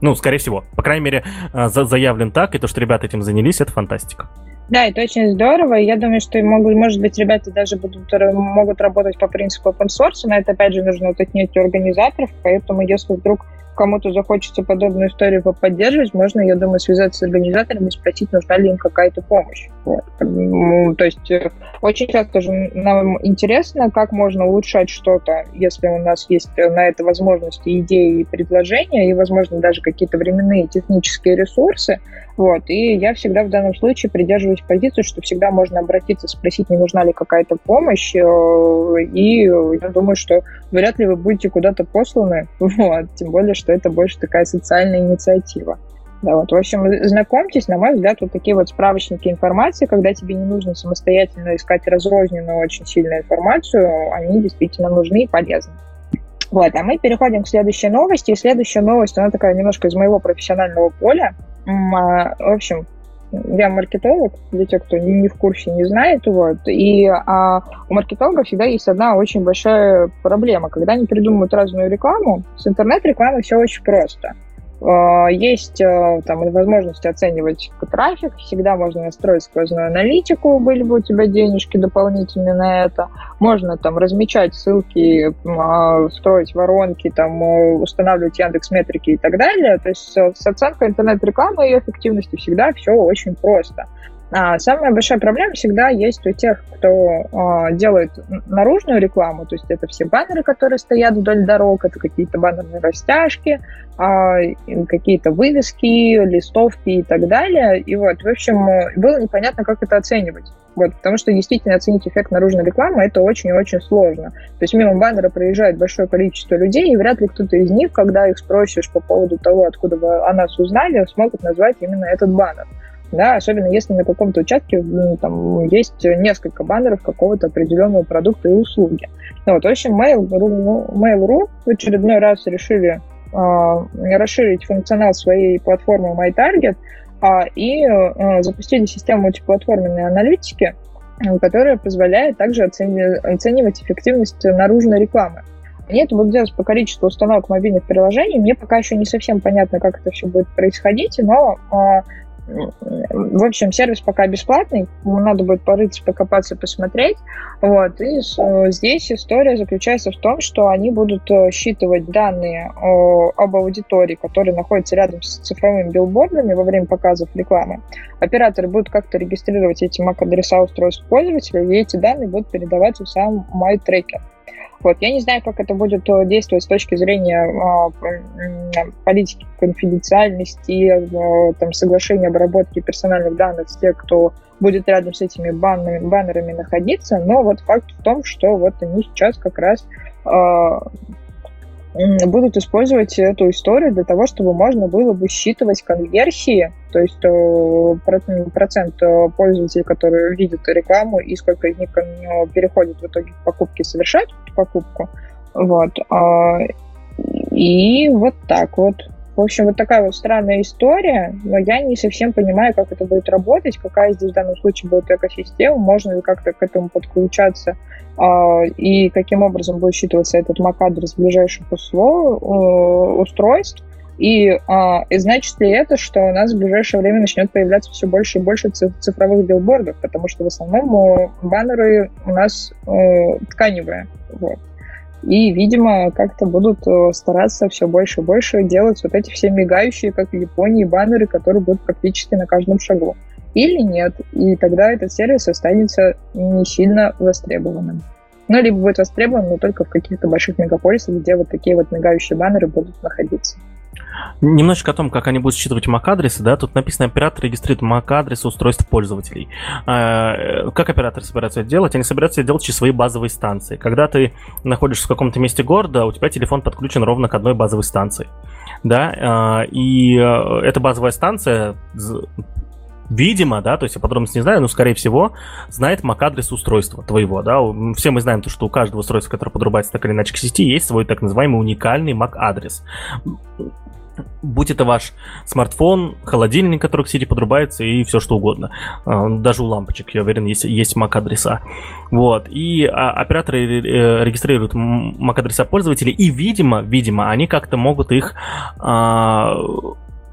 Ну, скорее всего. По крайней мере, а, заявлен так, и то, что ребята этим занялись, это фантастика. Да, это очень здорово. Я думаю, что могут, может быть, ребята даже будут, могут работать по принципу open source, но это, опять же, нужно уточнить у организаторов, поэтому если вдруг кому-то захочется подобную историю поддерживать, можно, я думаю, связаться с организаторами и спросить, нужна ли им какая-то помощь. Вот. Ну, то есть э, очень часто же нам интересно, как можно улучшать что-то, если у нас есть на это возможности, идеи и предложения, и, возможно, даже какие-то временные технические ресурсы. Вот. И я всегда в данном случае придерживаюсь позиции, что всегда можно обратиться, спросить, не нужна ли какая-то помощь. Э, и я думаю, что вряд ли вы будете куда-то посланы. *laughs* Вот. Тем более, что это больше такая социальная инициатива. Да, вот, в общем, знакомьтесь, на мой взгляд, вот такие вот справочники информации, когда тебе не нужно самостоятельно искать разрозненную очень сильную информацию, они действительно нужны и полезны. Вот, а мы переходим к следующей новости. И следующая новость, она такая немножко из моего профессионального поля. А, в общем, я маркетолог, для тех, кто не в курсе, не знает, вот, и а, у маркетолога всегда есть одна очень большая проблема. Когда они придумывают разную рекламу, с интернет-рекламой все очень просто. А, есть э, там возможность оценивать трафик, всегда можно настроить сквозную аналитику, были бы у тебя денежки дополнительные на это. Можно там размечать ссылки, а, строить воронки, там э, устанавливать Яндекс метрики и так далее. То есть с оценкой интернет-рекламы и эффективности всегда все очень просто. А самая большая проблема всегда есть у тех, кто а, делает наружную рекламу, то есть это все баннеры, которые стоят вдоль дорог, это какие-то баннерные растяжки, а, какие-то вывески, листовки и так далее. И вот, в общем, было непонятно, как это оценивать. Вот, потому что действительно оценить эффект наружной рекламы это очень и очень сложно. То есть мимо баннера проезжает большое количество людей, и вряд ли кто-то из них, когда их спросишь по поводу того, откуда вы о нас узнали, смогут назвать именно этот баннер да, особенно если на каком-то участке там есть несколько баннеров какого-то определенного продукта и услуги. Ну, вот, в общем, Mail.ru, Mail.ru в очередной раз решили э, расширить функционал своей платформы MyTarget э, и э, запустили систему мультиплатформенной аналитики, которая позволяет также оцени- оценивать эффективность наружной рекламы. Они это будут делать по количеству установок мобильных приложений. Мне пока еще не совсем понятно, как это все будет происходить, но в общем, сервис пока бесплатный, надо будет порыться, покопаться, посмотреть. Вот. И здесь история заключается в том, что они будут э, считывать данные об аудитории, которые находятся рядом с цифровыми билбордами во время показов рекламы. Операторы будут как-то регистрировать эти MAC-адреса устройств пользователя, и эти данные будут передаваться в сам MyTracker. Вот. Я не знаю, как это будет э, действовать с точки зрения э, политики конфиденциальности, э, там, соглашения обработки персональных данных с тех, кто будет рядом с этими баннерами, баннерами находиться, но вот факт в том, что вот они сейчас как раз будут использовать эту историю для того, чтобы можно было бы считывать конверсии, то есть э, процент э, пользователей, которые видят рекламу и сколько из них э, переходит в итоге к покупке, совершать покупку. Вот. А, и вот так вот. В общем, вот такая вот странная история, но я не совсем понимаю, как это будет работать, какая здесь в данном случае будет экосистема, можно ли как-то к этому подключаться, э, и каким образом будет считываться этот MAC-адрес ближайших услов, устройств, и, э, и значит ли это, что у нас в ближайшее время начнет появляться все больше и больше цифровых билбордов, потому что в основном баннеры у нас э, тканевые. Вот. И, видимо, как-то будут э, стараться все больше и больше делать вот эти все мигающие, как в Японии, баннеры, которые будут практически на каждом шагу. Или нет, и тогда этот сервис останется не сильно востребованным. Ну, либо будет востребован, но только в каких-то больших мегаполисах, где вот такие вот мигающие баннеры будут находиться. Немножечко о том, как они будут считывать MAC-адресы, да, тут написано, оператор регистрирует MAC-адресы устройств пользователей. А, как операторы собираются это делать? Они собираются это делать через свои базовые станции. Когда ты находишься в каком-то месте города, у тебя телефон подключен ровно к одной базовой станции. Да, а, и э, эта базовая станция видимо, да, то есть я подробности не знаю, но, скорее всего, знает MAC-адрес устройства твоего, да. Все мы знаем то, что у каждого устройства, которое подрубается так или иначе к сети, есть свой так называемый уникальный MAC-адрес будь это ваш смартфон, холодильник, который к сети подрубается, и все что угодно. А, даже у лампочек, я уверен, есть, есть MAC-адреса. Вот. И а, операторы э, регистрируют MAC-адреса пользователей, и, видимо, видимо, они как-то могут их а,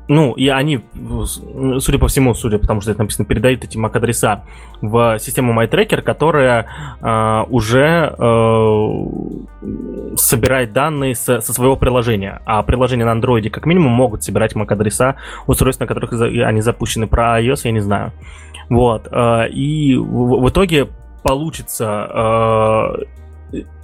ну, и они, судя по всему, судя потому что это написано, передают эти MAC-адреса в систему MyTracker, которая э, уже э, собирает данные со, со своего приложения. А приложения на Android как минимум могут собирать MAC-адреса устройств, на которых они запущены. Про iOS я не знаю. Вот. Э, и в, в итоге получится э,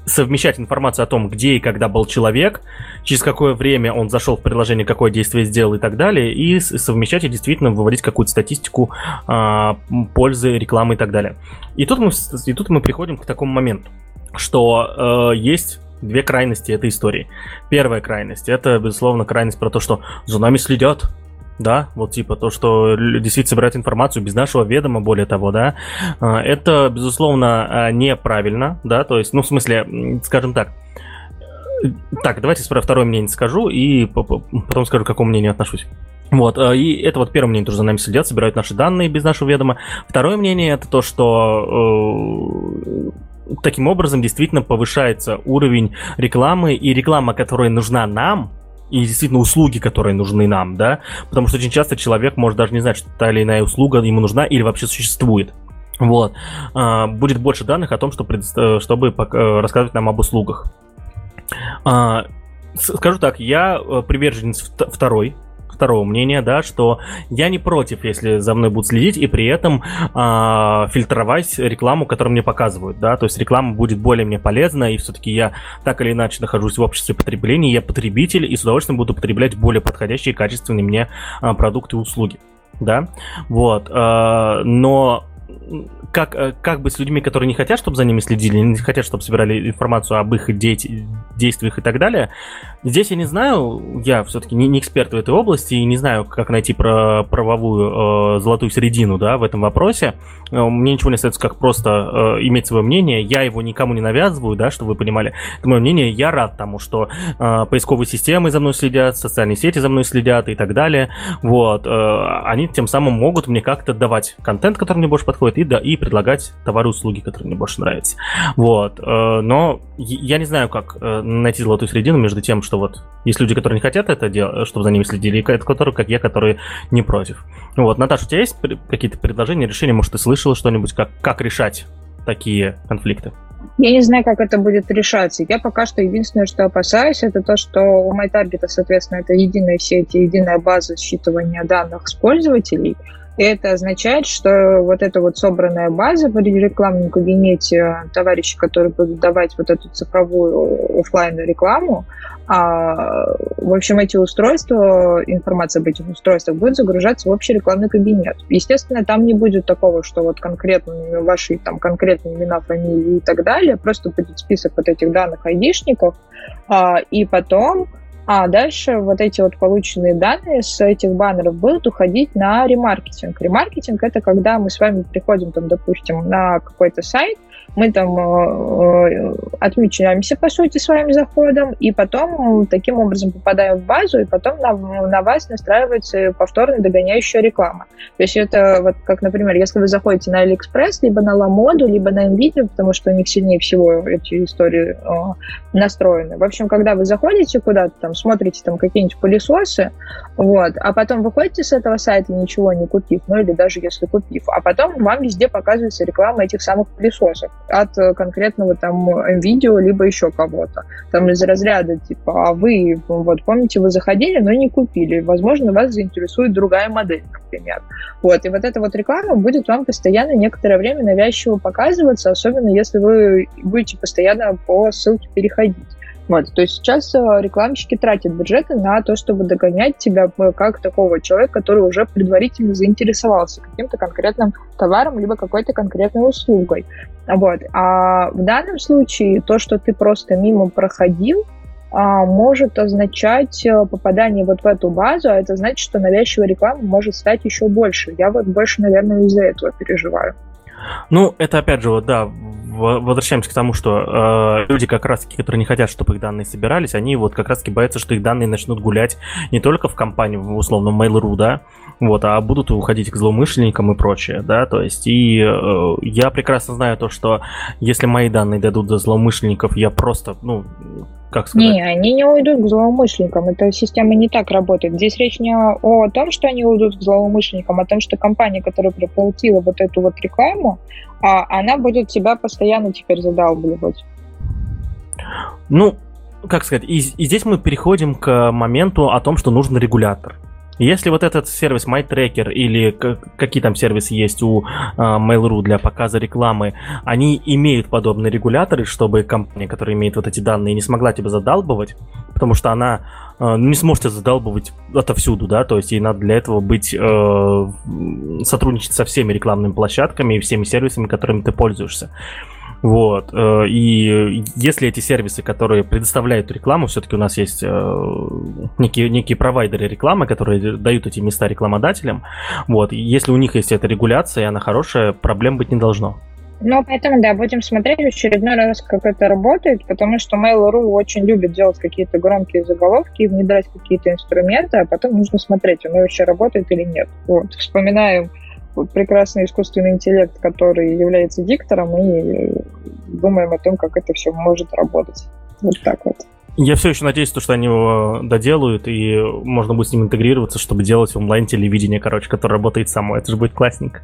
совмещать информацию о том, где и когда был человек, через какое время он зашел в приложение, какое действие сделал и так далее, и совмещать и действительно выводить какую-то статистику э, пользы, рекламы и так далее. И тут мы, и тут мы приходим к такому моменту, что э, есть две крайности этой истории. Первая крайность это, безусловно, крайность про то, что за нами следят, да, вот типа то, что действительно собирают информацию без нашего ведома, более того, да, а, это, безусловно, а, неправильно, да, то есть, ну, в смысле, скажем так, так, давайте про второе мнение скажу и потом скажу, к какому мнению отношусь. Вот, э, и это вот первое мнение, тоже за нами следят, собирают наши данные без нашего ведома. Второе мнение это то, что э, таким образом действительно повышается уровень рекламы, и реклама, которая нужна нам, и действительно услуги, которые нужны нам, да, потому что очень часто человек может даже не знать, что та или иная услуга ему нужна или вообще существует. Вот. А, будет больше данных о том, что пред... Э, чтобы э, рассказывать нам об услугах. А, скажу так, я э, приверженец второй второго мнения, да, что я не против, если за мной будут следить и при этом э, фильтровать рекламу, которую мне показывают, да, то есть реклама будет более мне полезна, и все-таки я так или иначе нахожусь в обществе потребления, я потребитель, и с удовольствием буду потреблять более подходящие качественные мне э, продукты и услуги, да, вот, э, но как, как быть с людьми, которые не хотят, чтобы за ними следили, не хотят, чтобы собирали информацию об их де- действиях и так далее. Здесь я не знаю, я все-таки не, не эксперт в этой области и не знаю, как найти про правовую э, золотую середину да, в этом вопросе. Э, мне ничего не остается, как просто э, иметь свое мнение. Я его никому не навязываю, да, чтобы вы понимали. Это мое мнение. Я рад тому, что э, поисковые системы за мной следят, социальные сети за мной следят и так далее. Вот. Э, они тем самым могут мне как-то давать контент, который мне больше подходит, и, да, и предлагать товары и услуги, которые мне больше нравятся. Вот. Э, но я не знаю, как э, найти золотую середину между тем, что вот есть люди, которые не хотят это делать, чтобы за ними следили, и которые, как я, которые не против. Вот. Наташа, у тебя есть какие-то предложения, решения? Может, ты слышала что-нибудь, как, как решать такие конфликты? Я не знаю, как это будет решаться. Я пока что единственное, что опасаюсь, это то, что у MyTarget, соответственно, это единая сеть, единая база считывания данных с пользователей – и это означает, что вот эта вот собранная база в рекламном кабинете товарищи, которые будут давать вот эту цифровую офлайн рекламу, а, в общем, эти устройства, информация об этих устройствах будет загружаться в общий рекламный кабинет. Естественно, там не будет такого, что вот конкретно ваши там конкретные имена, фамилии и так далее, просто будет список вот этих данных айдишников, а, и потом а дальше вот эти вот полученные данные с этих баннеров будут уходить на ремаркетинг. Ремаркетинг — это когда мы с вами приходим, там, допустим, на какой-то сайт, мы там э, э, отмечаемся, по сути, своим заходом, и потом таким образом попадаем в базу, и потом на, на вас настраивается повторно догоняющая реклама. То есть это вот как, например, если вы заходите на AliExpress, либо на Ламоду, либо на NVIDIA, потому что у них сильнее всего эти истории э, настроены. В общем, когда вы заходите куда-то, там, смотрите там какие-нибудь пылесосы, вот, а потом выходите с этого сайта, ничего не купив, ну или даже если купив, а потом вам везде показывается реклама этих самых пылесосов от э, конкретного там видео, либо еще кого-то. Там из разряда типа, а вы, вот помните, вы заходили, но не купили. Возможно, вас заинтересует другая модель, например. Вот, и вот эта вот реклама будет вам постоянно некоторое время навязчиво показываться, особенно если вы будете постоянно по ссылке переходить. Вот, то есть сейчас э, рекламщики тратят бюджеты на то, чтобы догонять тебя как такого человека, который уже предварительно заинтересовался каким-то конкретным товаром либо какой-то конкретной услугой. Вот. А в данном случае то, что ты просто мимо проходил, а, может означать э, попадание вот в эту базу, а это значит, что навязчивая реклама может стать еще больше. Я вот больше, наверное, из-за этого переживаю. Ну, это опять же, вот, да, возвращаемся к тому, что э, люди как раз-таки, которые не хотят, чтобы их данные собирались, они вот как раз-таки боятся, что их данные начнут гулять не только в компании, в условном Mail.ru, да, вот, а будут уходить к злоумышленникам и прочее, да, то есть, и э, я прекрасно знаю то, что если мои данные дадут до злоумышленников, я просто, ну, как сказать? Не, они не уйдут к злоумышленникам. Эта система не так работает. Здесь речь не о том, что они уйдут к злоумышленникам, а о том, что компания, которая проплатила вот эту вот рекламу, а она будет тебя постоянно теперь задалбливать. Ну, как сказать, и, и здесь мы переходим к моменту о том, что нужен регулятор. Если вот этот сервис MyTracker или какие там сервисы есть у э, Mail.ru для показа рекламы, они имеют подобные регуляторы, чтобы компания, которая имеет вот эти данные, не смогла тебя задалбывать, потому что она э, не сможет задалбывать отовсюду, да, то есть ей надо для этого быть, э, сотрудничать со всеми рекламными площадками и всеми сервисами, которыми ты пользуешься. Вот. Э, и если эти сервисы, которые предоставляют рекламу, все-таки у нас есть э, некие, некие провайдеры рекламы, которые дают эти места рекламодателям, вот, если у них есть эта регуляция, и она хорошая, проблем быть не должно. Ну, поэтому, да, будем смотреть в очередной раз, как это работает, потому что Mail.ru очень любит делать какие-то громкие заголовки и внедрять какие-то инструменты, а потом нужно смотреть, оно вообще работает или нет. Вот, вспоминаем прекрасный искусственный интеллект, который является диктором, и думаем о том, как это все может работать. Вот так вот. Я все еще надеюсь, что они его доделают, и можно будет с ним интегрироваться, чтобы делать онлайн-телевидение, короче, которое работает само. Это же будет классненько.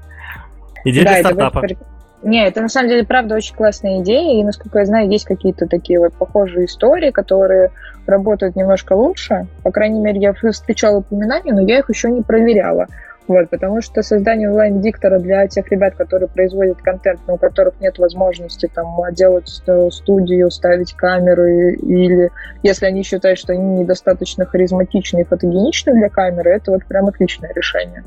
Идея да, для стартапа. Будет... Не, это на самом деле, правда, очень классная идея, и, насколько я знаю, есть какие-то такие вот похожие истории, которые работают немножко лучше. По крайней мере, я встречала упоминания, но я их еще не проверяла. Вот, потому что создание онлайн-диктора для тех ребят, которые производят контент, но у которых нет возможности там делать студию, ставить камеры, или если они считают, что они недостаточно харизматичны и фотогеничны для камеры, это вот прям отличное решение.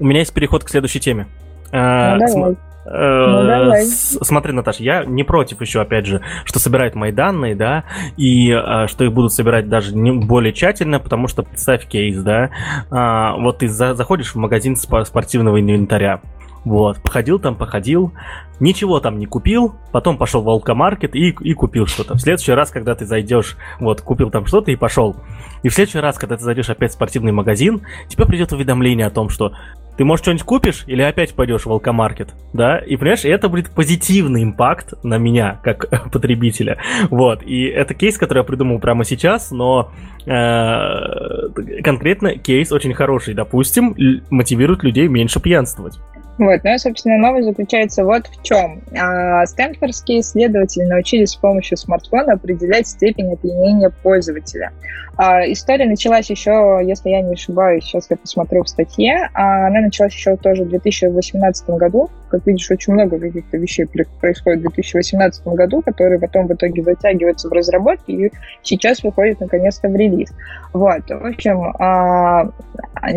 У меня есть переход к следующей теме. Ну, давай. Ну, давай. Смотри, Наташа, я не против еще, опять же, что собирают мои данные, да, и э, что их будут собирать даже не более тщательно, потому что представь кейс, да, э, вот ты за, заходишь в магазин спортивного инвентаря, вот, походил там, походил, ничего там не купил, потом пошел в алкомаркет и, и купил что-то. В следующий раз, когда ты зайдешь, вот, купил там что-то и пошел. И в следующий раз, когда ты зайдешь опять в спортивный магазин, тебе придет уведомление о том, что ты, может, что-нибудь купишь или опять пойдешь в алкомаркет, да, и, понимаешь, это будет позитивный импакт на меня, как *laughs* потребителя, вот, и это кейс, который я придумал прямо сейчас, но э, конкретно кейс очень хороший, допустим, мотивирует людей меньше пьянствовать. Вот, ну и, собственно, новость заключается вот в чем. А, стэнфордские исследователи научились с помощью смартфона определять степень опьянения пользователя. А, история началась еще, если я не ошибаюсь, сейчас я посмотрю в статье, а, она началась еще тоже в 2018 году. Как видишь, очень много каких-то вещей происходит в 2018 году, которые потом в итоге затягиваются в разработке и сейчас выходят наконец-то в релиз. Вот, в общем, а, а,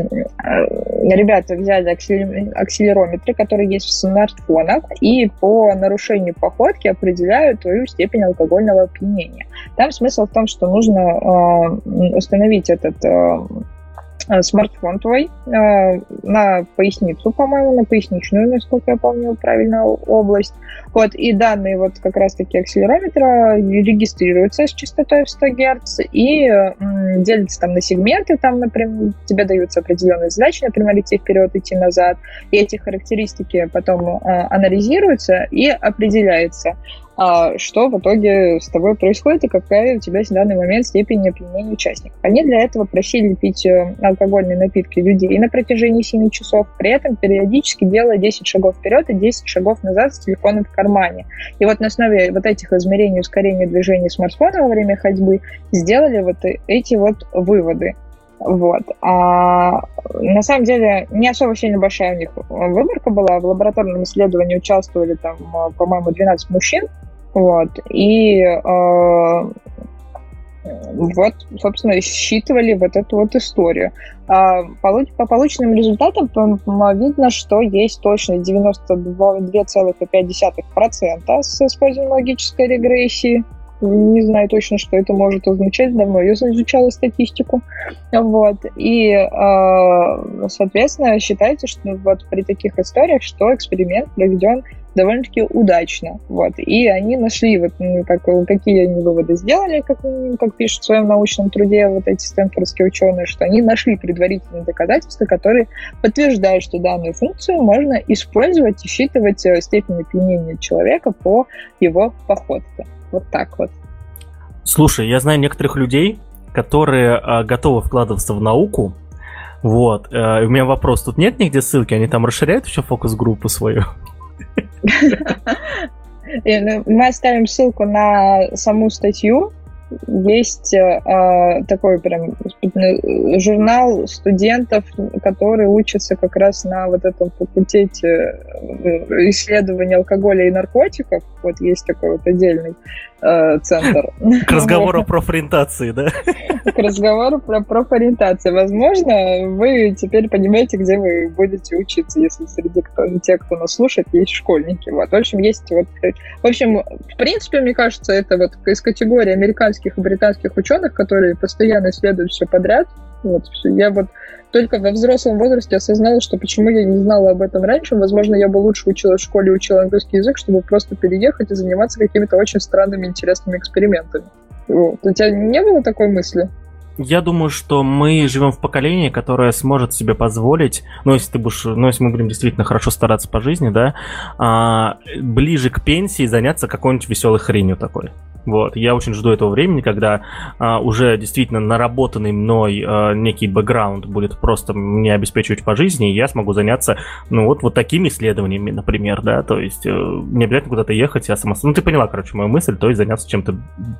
ребята взяли акселерометры, которые есть в смартфонах, и по нарушению походки определяют твою степень алкогольного опьянения. Там смысл в том, что нужно установить этот смартфон твой э, на поясницу, по-моему, на поясничную, насколько я помню, правильно, область. Вот, и данные вот как раз-таки акселерометра регистрируются с частотой в 100 Гц и делятся там на сегменты, там, например, тебе даются определенные задачи, например, идти вперед, идти назад, и эти характеристики потом э, анализируются и определяется, а, что в итоге с тобой происходит и какая у тебя в данный момент степень опьянения участников. Они для этого просили пить э, алкогольные напитки людей на протяжении 7 часов, при этом периодически делая 10 шагов вперед и 10 шагов назад с телефоном в кармане. И вот на основе вот этих измерений ускорения движения смартфона во время ходьбы сделали вот эти вот выводы. Вот. А на самом деле не особо сильно большая у них выборка была. В лабораторном исследовании участвовали там, по-моему, 12 мужчин, вот. И э, вот, собственно, считывали вот эту вот историю. А, по полученным результатам видно, что есть точно 92,5% с использованием логической регрессии. Не знаю точно, что это может означать, давно я изучала статистику. Вот. И, а, соответственно, считается, что вот при таких историях, что эксперимент проведен довольно-таки удачно. Вот. И они нашли, вот, как, какие они выводы сделали, как, как пишут в своем научном труде вот эти стэнфордские ученые, что они нашли предварительные доказательства, которые подтверждают, что данную функцию можно использовать и считывать э, степень опьянения человека по его походке. Вот так вот. Слушай, я знаю некоторых людей, которые э, готовы вкладываться в науку. Вот. Э, у меня вопрос: тут нет нигде ссылки? Они там расширяют еще фокус-группу свою? Ну, мы оставим ссылку на саму статью. Есть э, такой прям журнал студентов, которые учатся как раз на вот этом факультете э, исследования алкоголя и наркотиков. Вот есть такой вот отдельный э, центр. К разговору про профориентации, да? К разговору про профориентацию. Возможно, вы теперь понимаете, где вы будете учиться, если среди кто, тех, кто нас слушает, есть школьники. Вот. В общем, есть вот... В общем, в принципе, мне кажется, это вот из категории американских и британских ученых, которые постоянно исследуют все подряд, Вот, все. Я вот только во взрослом возрасте осознала, что почему я не знала об этом раньше. Возможно, я бы лучше училась в школе, учила английский язык, чтобы просто переехать и заниматься какими-то очень странными, интересными экспериментами. Вот. У тебя не было такой мысли? Я думаю, что мы живем в поколении, которое сможет себе позволить, ну если ты будешь, ну если мы будем действительно хорошо стараться по жизни, да, а, ближе к пенсии заняться какой-нибудь веселой хренью такой. Вот, я очень жду этого времени, когда а, уже действительно наработанный мной а, некий бэкграунд будет просто мне обеспечивать по жизни, и я смогу заняться, ну, вот, вот такими исследованиями, например, да, то есть э, не обязательно куда-то ехать, а самостоятельно. Ну, ты поняла, короче, мою мысль, то есть заняться чем-то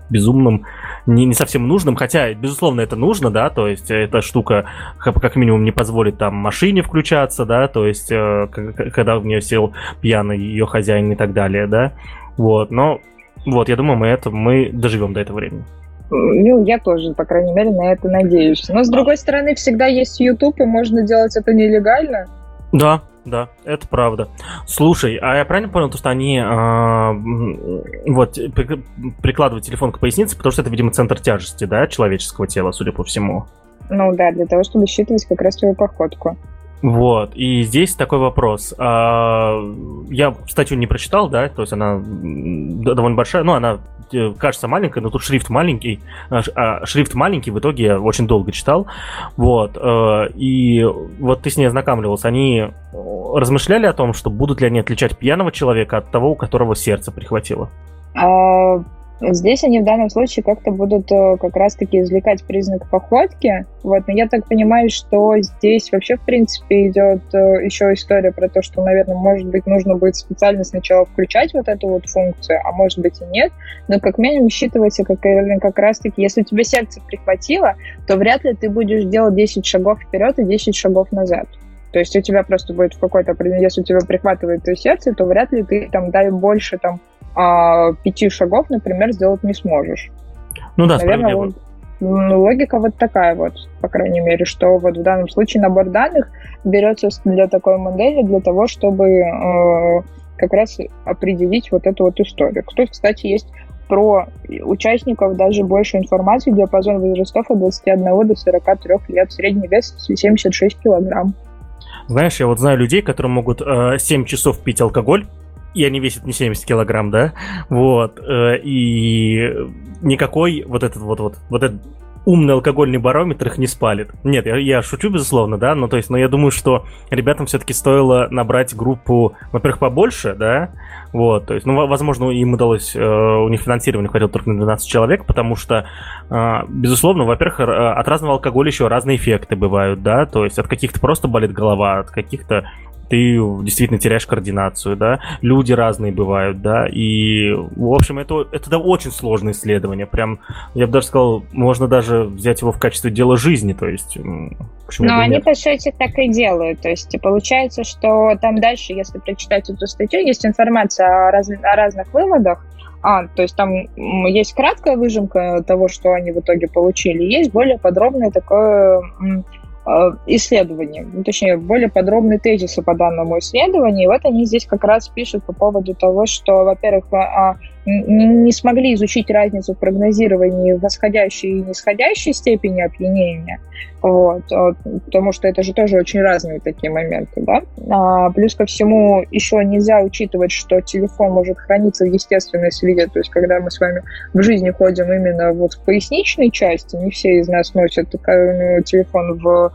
безумным, не, не совсем нужным, хотя, безусловно, это нужно, да, то есть эта штука как минимум не позволит там машине включаться, да, то есть э, когда в нее сел пьяный ее хозяин и так далее, да, вот, но вот, я думаю, мы это мы доживем до этого времени. Ну, я тоже, по крайней мере, на это надеюсь. Но, с другой стороны, всегда есть YouTube, и можно делать это нелегально. Да, да, это правда. Слушай, а я правильно понял, то, что они э, вот прикладывают телефон к пояснице, потому что это, видимо, центр тяжести, да, человеческого тела, судя по всему. Ну да, для того, чтобы считывать как раз твою походку. Вот, и здесь такой вопрос. А, я статью не прочитал, да, то есть она довольно большая, ну, она э, кажется маленькой, но тут шрифт маленький, а, а шрифт маленький, в итоге я очень долго читал, вот, э, и вот ты с ней ознакомливался, они размышляли о том, что будут ли они отличать пьяного человека от того, у которого сердце прихватило? Здесь они в данном случае как-то будут э, как раз-таки извлекать признак походки. Вот. Но я так понимаю, что здесь вообще, в принципе, идет э, еще история про то, что, наверное, может быть, нужно будет специально сначала включать вот эту вот функцию, а может быть и нет. Но как минимум считывается как, э, как раз-таки, если тебе сердце прихватило, то вряд ли ты будешь делать 10 шагов вперед и 10 шагов назад. То есть у тебя просто будет в какой-то. Если у тебя прихватывает твое сердце, то вряд ли ты там дай больше там а пяти шагов, например, сделать не сможешь. Ну да, Наверное, лог... логика вот такая вот, по крайней мере, что вот в данном случае набор данных берется для такой модели, для того, чтобы э, как раз определить вот эту вот историю. Тут, кстати, есть про участников даже больше информации, диапазон возрастов от 21 до 43 лет, средний вес 76 килограмм. Знаешь, я вот знаю людей, которые могут э, 7 часов пить алкоголь, и они весят не 70 килограмм, да, вот, э, и никакой вот этот вот, вот, вот этот умный алкогольный барометр их не спалит. Нет, я, я шучу, безусловно, да, но то есть, но я думаю, что ребятам все-таки стоило набрать группу, во-первых, побольше, да, вот, то есть, ну, возможно, им удалось, э, у них финансирование хватило только на 12 человек, потому что, э, безусловно, во-первых, от разного алкоголя еще разные эффекты бывают, да, то есть от каких-то просто болит голова, от каких-то ты действительно теряешь координацию, да, люди разные бывают, да, и, в общем, это, это да, очень сложное исследование, прям, я бы даже сказал, можно даже взять его в качестве дела жизни, то есть, почему Но они, по сути, так и делают, то есть, получается, что там дальше, если прочитать эту статью, есть информация о, раз, о разных выводах, а, то есть там есть краткая выжимка того, что они в итоге получили, есть более подробное такое исследований, ну, точнее, более подробные тезисы по данному исследованию. И вот они здесь как раз пишут по поводу того, что, во-первых, а, не смогли изучить разницу в прогнозировании восходящей и нисходящей степени опьянения, вот, а, потому что это же тоже очень разные такие моменты, да. А, плюс ко всему еще нельзя учитывать, что телефон может храниться в естественной среде, то есть когда мы с вами в жизни ходим именно вот в поясничной части, не все из нас носят ну, телефон в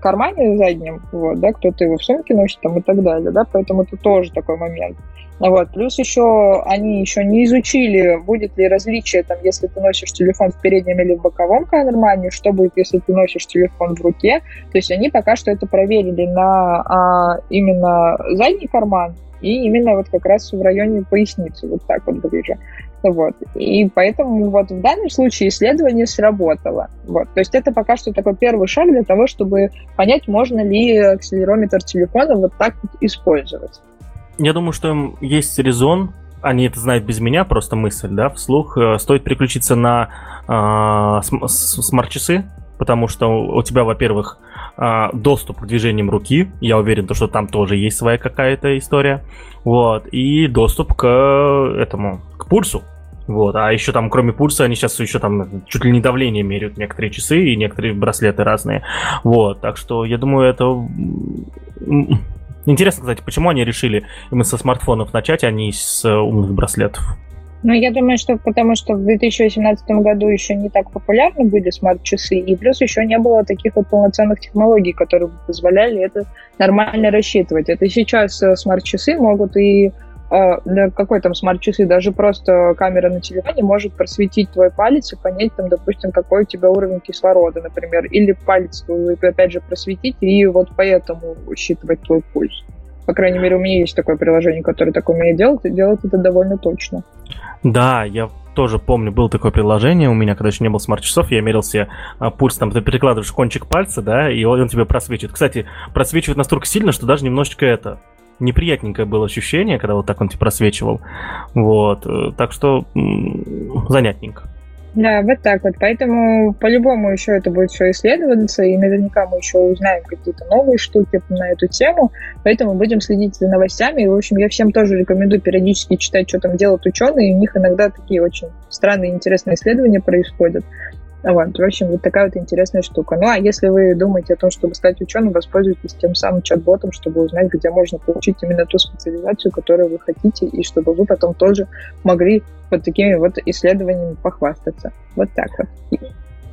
кармане заднем, вот, да, кто-то его в сумке носит там и так далее, да, поэтому это тоже такой момент. Вот. Плюс еще они еще не изучили, будет ли различие, там, если ты носишь телефон в переднем или в боковом кармане, что будет, если ты носишь телефон в руке. То есть они пока что это проверили на а, именно задний карман и именно вот как раз в районе поясницы, вот так вот ближе. Вот. И поэтому вот в данном случае исследование сработало. Вот. То есть это пока что такой первый шаг для того, чтобы понять, можно ли акселерометр телефона вот так вот использовать. Я думаю, что есть резон, они это знают без меня, просто мысль, да, вслух. Э, стоит переключиться на э, смарт-часы, потому что у тебя, во-первых, э, доступ к движениям руки, я уверен, что там тоже есть своя какая-то история, вот, и доступ к этому, к пульсу, Вот, а еще там, кроме пульса, они сейчас еще там чуть ли не давление меряют некоторые часы и некоторые браслеты разные. Вот, так что я думаю, это Интересно, кстати, почему они решили именно со смартфонов начать, а не с умных браслетов? Ну, я думаю, что потому что в 2018 году еще не так популярны были смарт-часы, и плюс еще не было таких вот полноценных технологий, которые бы позволяли это нормально рассчитывать. Это сейчас э, смарт-часы могут и э, да, какой там смарт-часы, даже просто камера на телефоне может просветить твой палец и понять, там, допустим, какой у тебя уровень кислорода, например, или палец опять же, просветить и вот поэтому считывать твой пульс. По крайней мере, у меня есть такое приложение, которое так умеет делать, и делает это довольно точно. Да, я тоже помню, было такое приложение у меня, когда еще не было смарт-часов, я мерил себе а, пульс, там ты перекладываешь кончик пальца, да, и он, он тебе просвечивает. Кстати, просвечивает настолько сильно, что даже немножечко это неприятненькое было ощущение, когда вот так он тебе просвечивал. Вот, э, так что занятненько. Да, вот так вот. Поэтому по-любому еще это будет все исследоваться, и наверняка мы еще узнаем какие-то новые штуки на эту тему. Поэтому будем следить за новостями. И, в общем, я всем тоже рекомендую периодически читать, что там делают ученые. И у них иногда такие очень странные, интересные исследования происходят. Вот, в общем, вот такая вот интересная штука. Ну, а если вы думаете о том, чтобы стать ученым, воспользуйтесь тем самым чат-ботом, чтобы узнать, где можно получить именно ту специализацию, которую вы хотите, и чтобы вы потом тоже могли вот такими вот исследованиями похвастаться. Вот так вот.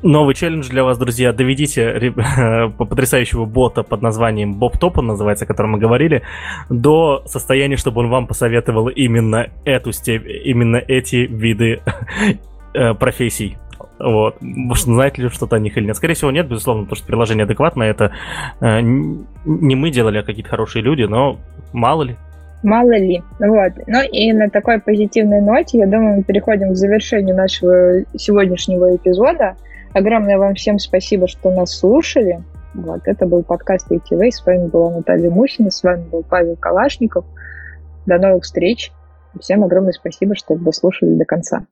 Новый челлендж для вас, друзья. Доведите *laughs* потрясающего бота под названием Боб Топ, он называется, о котором мы говорили, до состояния, чтобы он вам посоветовал именно эту степь, именно эти виды *laughs* э, профессий. Вот. Может, знаете ли что-то о них или нет? Скорее всего, нет, безусловно, потому что приложение адекватное. Это э, не мы делали, а какие-то хорошие люди, но мало ли. Мало ли. Вот. Ну и на такой позитивной ноте, я думаю, мы переходим к завершению нашего сегодняшнего эпизода. Огромное вам всем спасибо, что нас слушали. Вот, это был подкаст ATV. С вами была Наталья Мусина, с вами был Павел Калашников. До новых встреч. Всем огромное спасибо, что дослушали до конца.